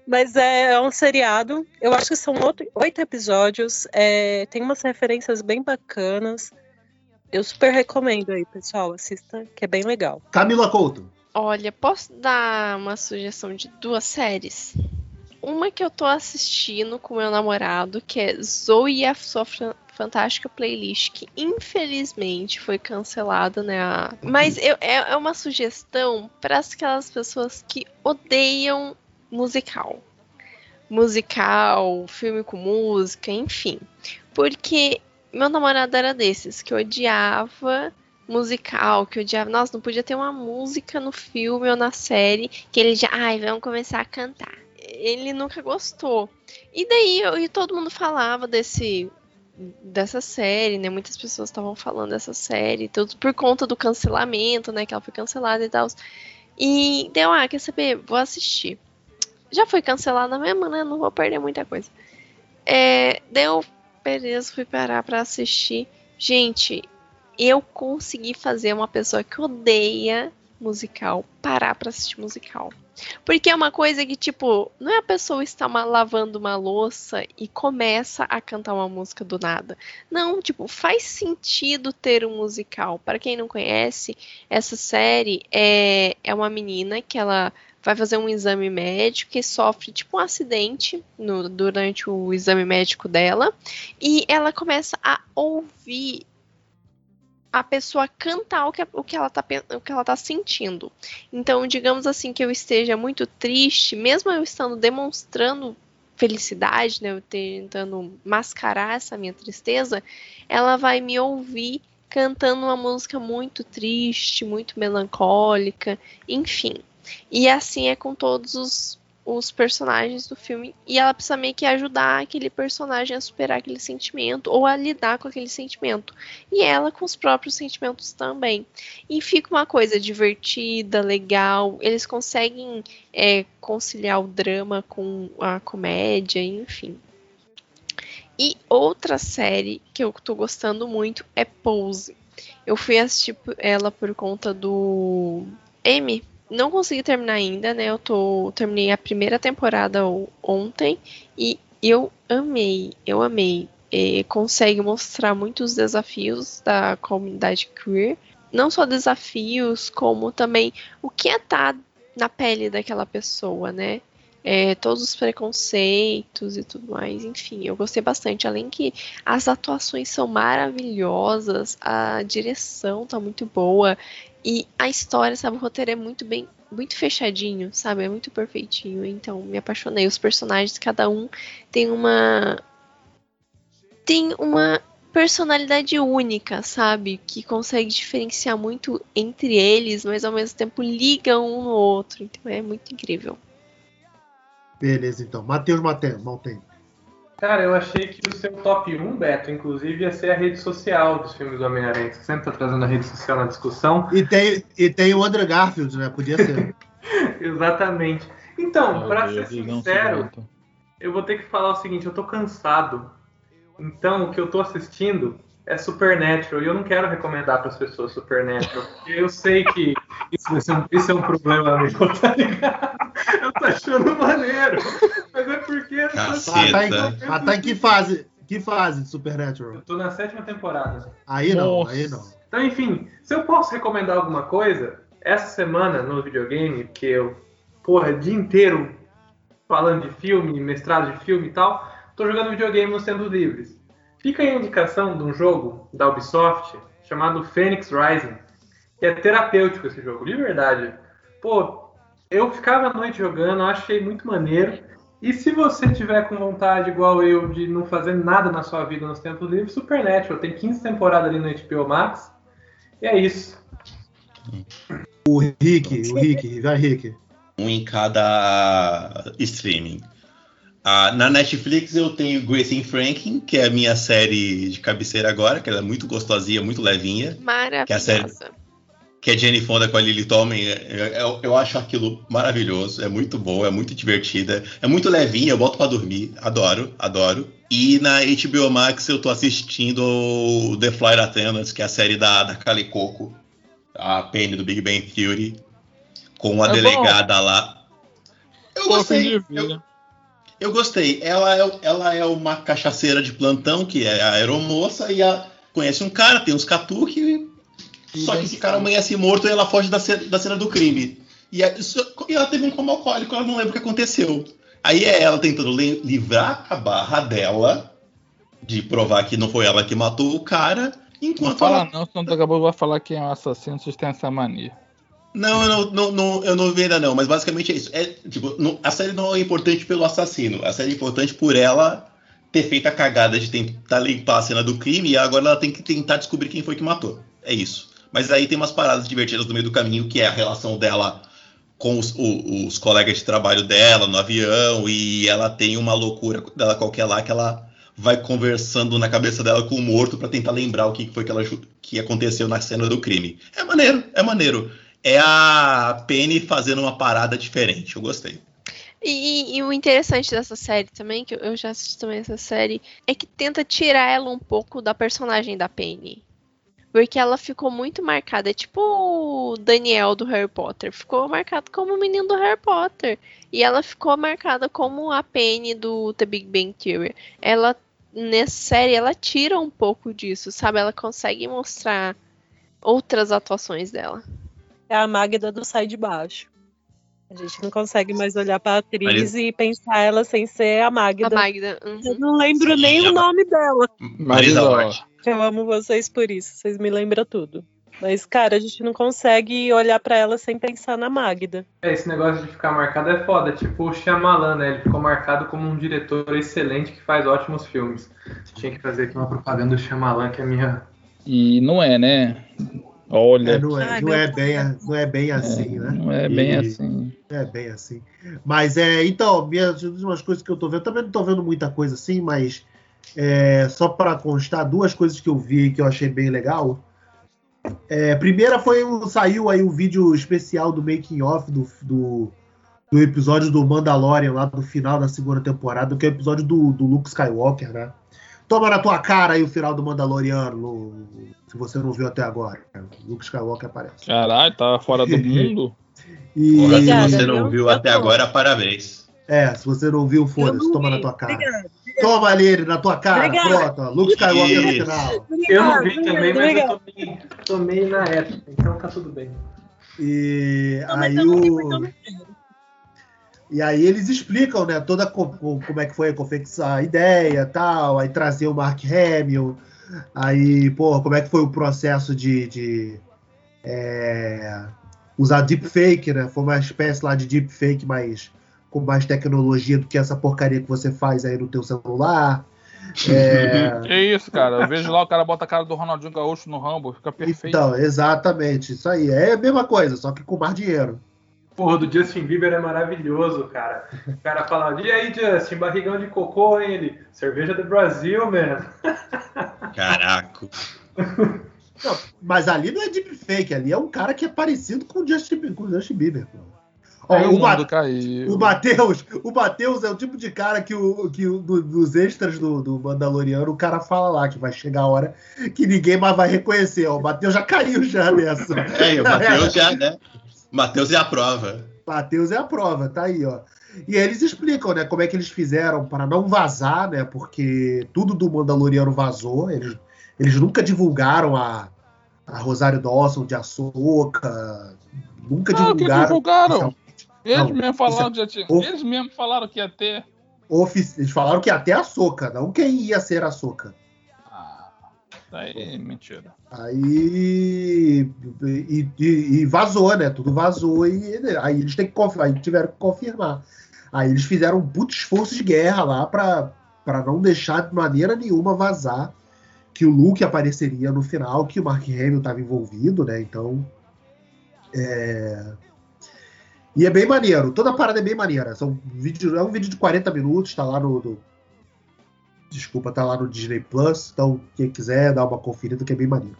Mas é, é um seriado. Eu acho que são oito, oito episódios. é, tem umas referências bem bacanas. Eu super recomendo aí, pessoal. Assista, que é bem legal. Camila Couto. Olha, posso dar uma sugestão de duas séries? Uma que eu tô assistindo com meu namorado, que é Zoe e a sua Fan- fantástica playlist, que infelizmente foi cancelada, né? Mas eu- é, é uma sugestão para aquelas pessoas que odeiam musical. Musical, filme com música, enfim. Porque meu namorado era desses que odiava musical, que odiava. Nossa, não podia ter uma música no filme ou na série que ele já. Ai, vamos começar a cantar. Ele nunca gostou. E daí eu- e todo mundo falava desse. Dessa série, né? Muitas pessoas estavam falando dessa série, tudo por conta do cancelamento, né? Que ela foi cancelada e tal. E deu, ah, quer saber? Vou assistir. Já foi cancelada mesmo, né? Não vou perder muita coisa. É, deu, beleza, fui parar pra assistir. Gente, eu consegui fazer uma pessoa que odeia musical parar pra assistir musical. Porque é uma coisa que, tipo, não é a pessoa estar ma- lavando uma louça e começa a cantar uma música do nada. Não, tipo, faz sentido ter um musical. Para quem não conhece, essa série é, é uma menina que ela vai fazer um exame médico e sofre, tipo, um acidente no- durante o exame médico dela. E ela começa a ouvir a pessoa cantar o que, o que, ela, tá, o que ela tá sentindo. Então, digamos assim, que eu esteja muito triste, mesmo eu estando demonstrando felicidade, né, eu tentando mascarar essa minha tristeza, ela vai me ouvir cantando uma música muito triste, muito melancólica, enfim. E assim é com todos os, os personagens do filme. E ela precisa meio que ajudar aquele personagem a superar aquele sentimento ou a lidar com aquele sentimento. E ela com os próprios sentimentos também. E fica uma coisa divertida, legal. Eles conseguem é, conciliar o drama com a comédia, enfim. E outra série que eu tô gostando muito é Pose. Eu fui assistir ela por conta do M. Não consegui terminar ainda, né? Eu tô terminei a primeira temporada ontem e eu amei, eu amei. É, consegue mostrar muitos desafios da comunidade queer, não só desafios, como também o que é estar na pele daquela pessoa, né? É, todos os preconceitos e tudo mais, enfim, eu gostei bastante. Além que as atuações são maravilhosas, a direção tá muito boa e a história, sabe, o roteiro é muito bem, muito fechadinho, sabe, é muito perfeitinho. Então, me apaixonei. Os personagens, cada um tem uma tem uma personalidade única, sabe, que consegue diferenciar muito entre eles, mas ao mesmo tempo liga um no outro. Então, é muito incrível. Beleza, então. Matheus Maten- Maltem. Cara, eu achei que o seu top 1, Beto, inclusive, ia ser a rede social dos filmes do Homem-Aranha. Você sempre tá trazendo a rede social na discussão. E tem, e tem o Andrew Garfield, né? Podia ser. Exatamente. Então, Deus, ser sincero, eu vou ter que falar o seguinte, eu tô cansado. Então, o que eu tô assistindo é Supernatural. E eu não quero recomendar para as pessoas Supernatural, porque eu sei que isso, vai ser um, isso é um problema meu, tá ligado? Eu tô achando maneiro. Mas é porque eu tô, Caceta. tá, em, ah, tá em que fase? Que fase de Supernatural? eu tô na sétima temporada. Aí não, Nossa. aí não. Então, enfim, se eu posso recomendar alguma coisa, essa semana no videogame, que eu, porra, o dia inteiro falando de filme, mestrado de filme e tal, tô jogando videogame nos tempos livres. Fica aí a indicação de um jogo da Ubisoft chamado Phoenix Rising, que é terapêutico esse jogo, de verdade. Pô, eu ficava à noite jogando, achei muito maneiro. E se você tiver com vontade, igual eu, de não fazer nada na sua vida nos tempos livres, Supernatural tem 15 temporadas ali no HBO Max. E é isso. O Rick, o Rick, vai Rick. Um em cada streaming. Ah, na Netflix eu tenho Grace and Franklin, que é a minha série de cabeceira agora, que ela é muito gostosinha, muito levinha. Que é a série Maravilhosa. que é Jenny Fonda com a Lily Tomlin. Eu, eu- eu acho aquilo maravilhoso, é muito boa, é muito divertida, é muito levinha, eu boto pra dormir, adoro, adoro. E na HBO Max eu tô assistindo The Flight Attendants, que é a série da, da Kali Coco, a Penny do Big Bang Theory, com a É bom. delegada lá. Eu gostei, de eu. Eu gostei. Ela é, ela é uma cachaceira de plantão, que é a aeromoça, e a- conhece um cara, tem uns catuques, só que esse cara amanhece morto e ela foge da cena, da cena do crime. E, a- isso- e ela teve um coma alcoólico, ela não lembra o que aconteceu. Aí é ela tentando li- livrar a barra dela, de provar que não foi ela que matou o cara, Não enquanto fala ela. não, senão daqui a pouco vai falar quem é o assassino, vocês têm essa mania. Não, eu não, não, não- eu não vi ainda não, mas basicamente é isso. É, tipo, não- a série não é importante pelo assassino, a série é importante por ela ter feito a cagada de tentar limpar a cena do crime e agora ela tem que tentar descobrir quem foi que matou. É isso. Mas aí tem umas paradas divertidas no meio do caminho, que é a relação dela com os, o- os colegas de trabalho dela no avião, e ela tem uma loucura dela qualquer lá que ela vai conversando na cabeça dela com o morto pra tentar lembrar o que foi que, ela, que aconteceu na cena do crime. É maneiro, é maneiro. É a Penny fazendo uma parada diferente. Eu gostei. E, e o interessante dessa série também, que eu- já assisti também essa série, é que tenta tirar ela um pouco da personagem da Penny. Porque ela ficou muito marcada, é tipo o Daniel do Harry Potter. Ficou marcado como o menino do Harry Potter. E ela ficou marcada como a Penny do The Big Bang Theory. Ela, nessa série, ela tira um pouco disso, sabe? Ela consegue mostrar outras atuações dela. É a Magda do Sai de Baixo. A gente não consegue mais olhar pra atriz Mas- e pensar ela sem ser a Magda. A Magda. uhum. Eu não lembro nem o nome dela. Marisa Hort. Eu amo vocês por isso, vocês me lembram tudo. Mas, cara, a gente não consegue olhar pra ela sem pensar na Magda. É, esse negócio de ficar marcado é foda. Tipo o Shyamalan, né? Ele ficou marcado como um diretor excelente que faz ótimos filmes. Tinha que fazer aqui uma propaganda do Shyamalan, que é a minha... E não é, né? Olha, É, não é, não é bem, não é bem assim, né? não é bem E- assim. Não é bem assim. Mas é, então, minhas umas coisas que eu tô vendo, também não tô vendo muita coisa assim, mas é, só para constar, duas coisas que eu vi que eu achei bem legal. É, primeira foi o, saiu aí o vídeo especial do making off do, do, do episódio do Mandalorian lá do final da segunda temporada, que é o episódio do, do Luke Skywalker, né? Toma na tua cara aí o final do Mandaloriano, no- se você não viu até agora. Luke Skywalker aparece. Caralho, tava fora do mundo. E, Porra, se você não viu? até agora, parabéns. É, se você não viu, foda-se, toma na tua cara. Toma ali na tua cara, Obrigada. pronto. Luke Skywalker no Isso. final. Eu não vi também, mas eu tomei, tomei na época, então tá tudo bem. E aí o. E aí eles explicam, né, toda co- co- como é que foi a a ideia tal, aí trazer o Mark Hamill, aí, pô, como é que foi o processo de, de é, usar deepfake, né? Foi uma espécie lá de deepfake, mas com mais tecnologia do que essa porcaria que você faz aí no teu celular. É, Que isso, cara? Eu vejo lá o cara bota a cara do Ronaldinho Gaúcho no Rambo, fica perfeito. então, exatamente, isso aí. É a mesma coisa, só que com mais dinheiro. Porra, do Justin Bieber é maravilhoso, cara. O cara fala, e aí, Justin, barrigão de cocô, hein? Ele, cerveja do Brasil, man. Caraca. Não, mas ali não é deepfake, ali é um cara que é parecido com o Justin, com o Justin Bieber. pô. Ó, o mundo caiu. o Matheus, o Matheus é o tipo de cara que, o, que o, do- dos extras do, do Mandaloriano, o cara fala lá que vai chegar a hora que ninguém mais vai reconhecer. Ó, o Matheus já caiu já nessa. É, o Matheus já, né? O Matheus é a prova. Matheus é a prova, tá aí, ó. E aí eles explicam, né, como é que eles fizeram para não vazar, né, porque tudo do Mandaloriano vazou, eles, eles nunca divulgaram a, a Rosário Dawson de Ahsoka, nunca Ah, que divulgaram. divulgaram? Eles Não, mesmo falaram é- que já tinha. o- Eles mesmo falaram que ia ter. Eles falaram que até a Soca, não quem ia ser a Soca. Daí mentira. Aí. E, e- e vazou, né? Tudo vazou e aí eles têm que conf- aí tiveram que confirmar. Aí eles fizeram um puto esforço de guerra lá pra, pra não deixar de maneira nenhuma vazar que o Luke apareceria no final, que o Mark Hamill estava envolvido, né? Então. É... E é bem maneiro. Toda a parada é bem maneira. São vídeo, é um vídeo de 40 minutos, tá lá no, no- Desculpa, tá lá no Disney Plus. Então, quem quiser dar uma conferida, que é bem maneiro.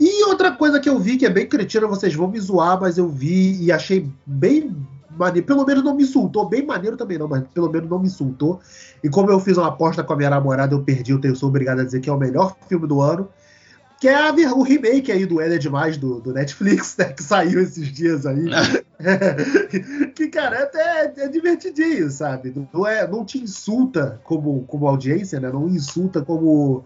E outra coisa que eu vi que é bem cretina, vocês vão me zoar, mas eu vi e achei bem maneiro. Pelo menos não me insultou. Bem maneiro também não, mas pelo menos não me insultou. E como eu fiz uma aposta com a minha namorada, eu perdi, eu tenho, sou obrigado a dizer que é o melhor filme do ano. Que é a o remake aí do Ela é Demais do, do Netflix, né? Que saiu esses dias aí. que, cara, é até é divertidinho, sabe? Não, é, não te insulta como, como audiência, né? Não insulta como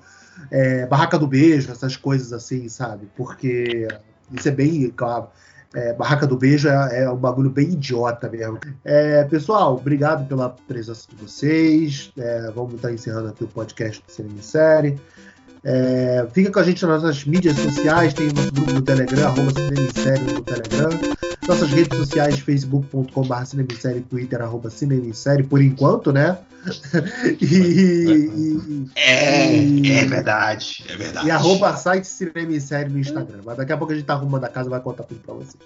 é, Barraca do Beijo, essas coisas assim, sabe? Porque isso é bem, claro. é, Barraca do Beijo é, é um bagulho bem idiota mesmo. É, pessoal, obrigado pela presença de vocês. É, vamos estar encerrando aqui o podcast do Cinema Série. É, fica com a gente nas nossas mídias sociais, tem o nosso grupo no Telegram, arroba Cinema em Série no Telegram. Nossas redes sociais, facebook.com.br Cinema em Série, twitter, arroba Cinema em Série, por enquanto, né? e, e- É, é verdade, é verdade. e arroba site Cinema em Série no Instagram. Mas daqui a pouco a gente tá arrumando a casa e vai contar tudo pra vocês.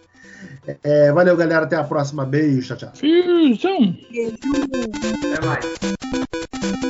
É, valeu, galera. Até a próxima. Beijo. Tchau, tchau. Fiozão! Até mais.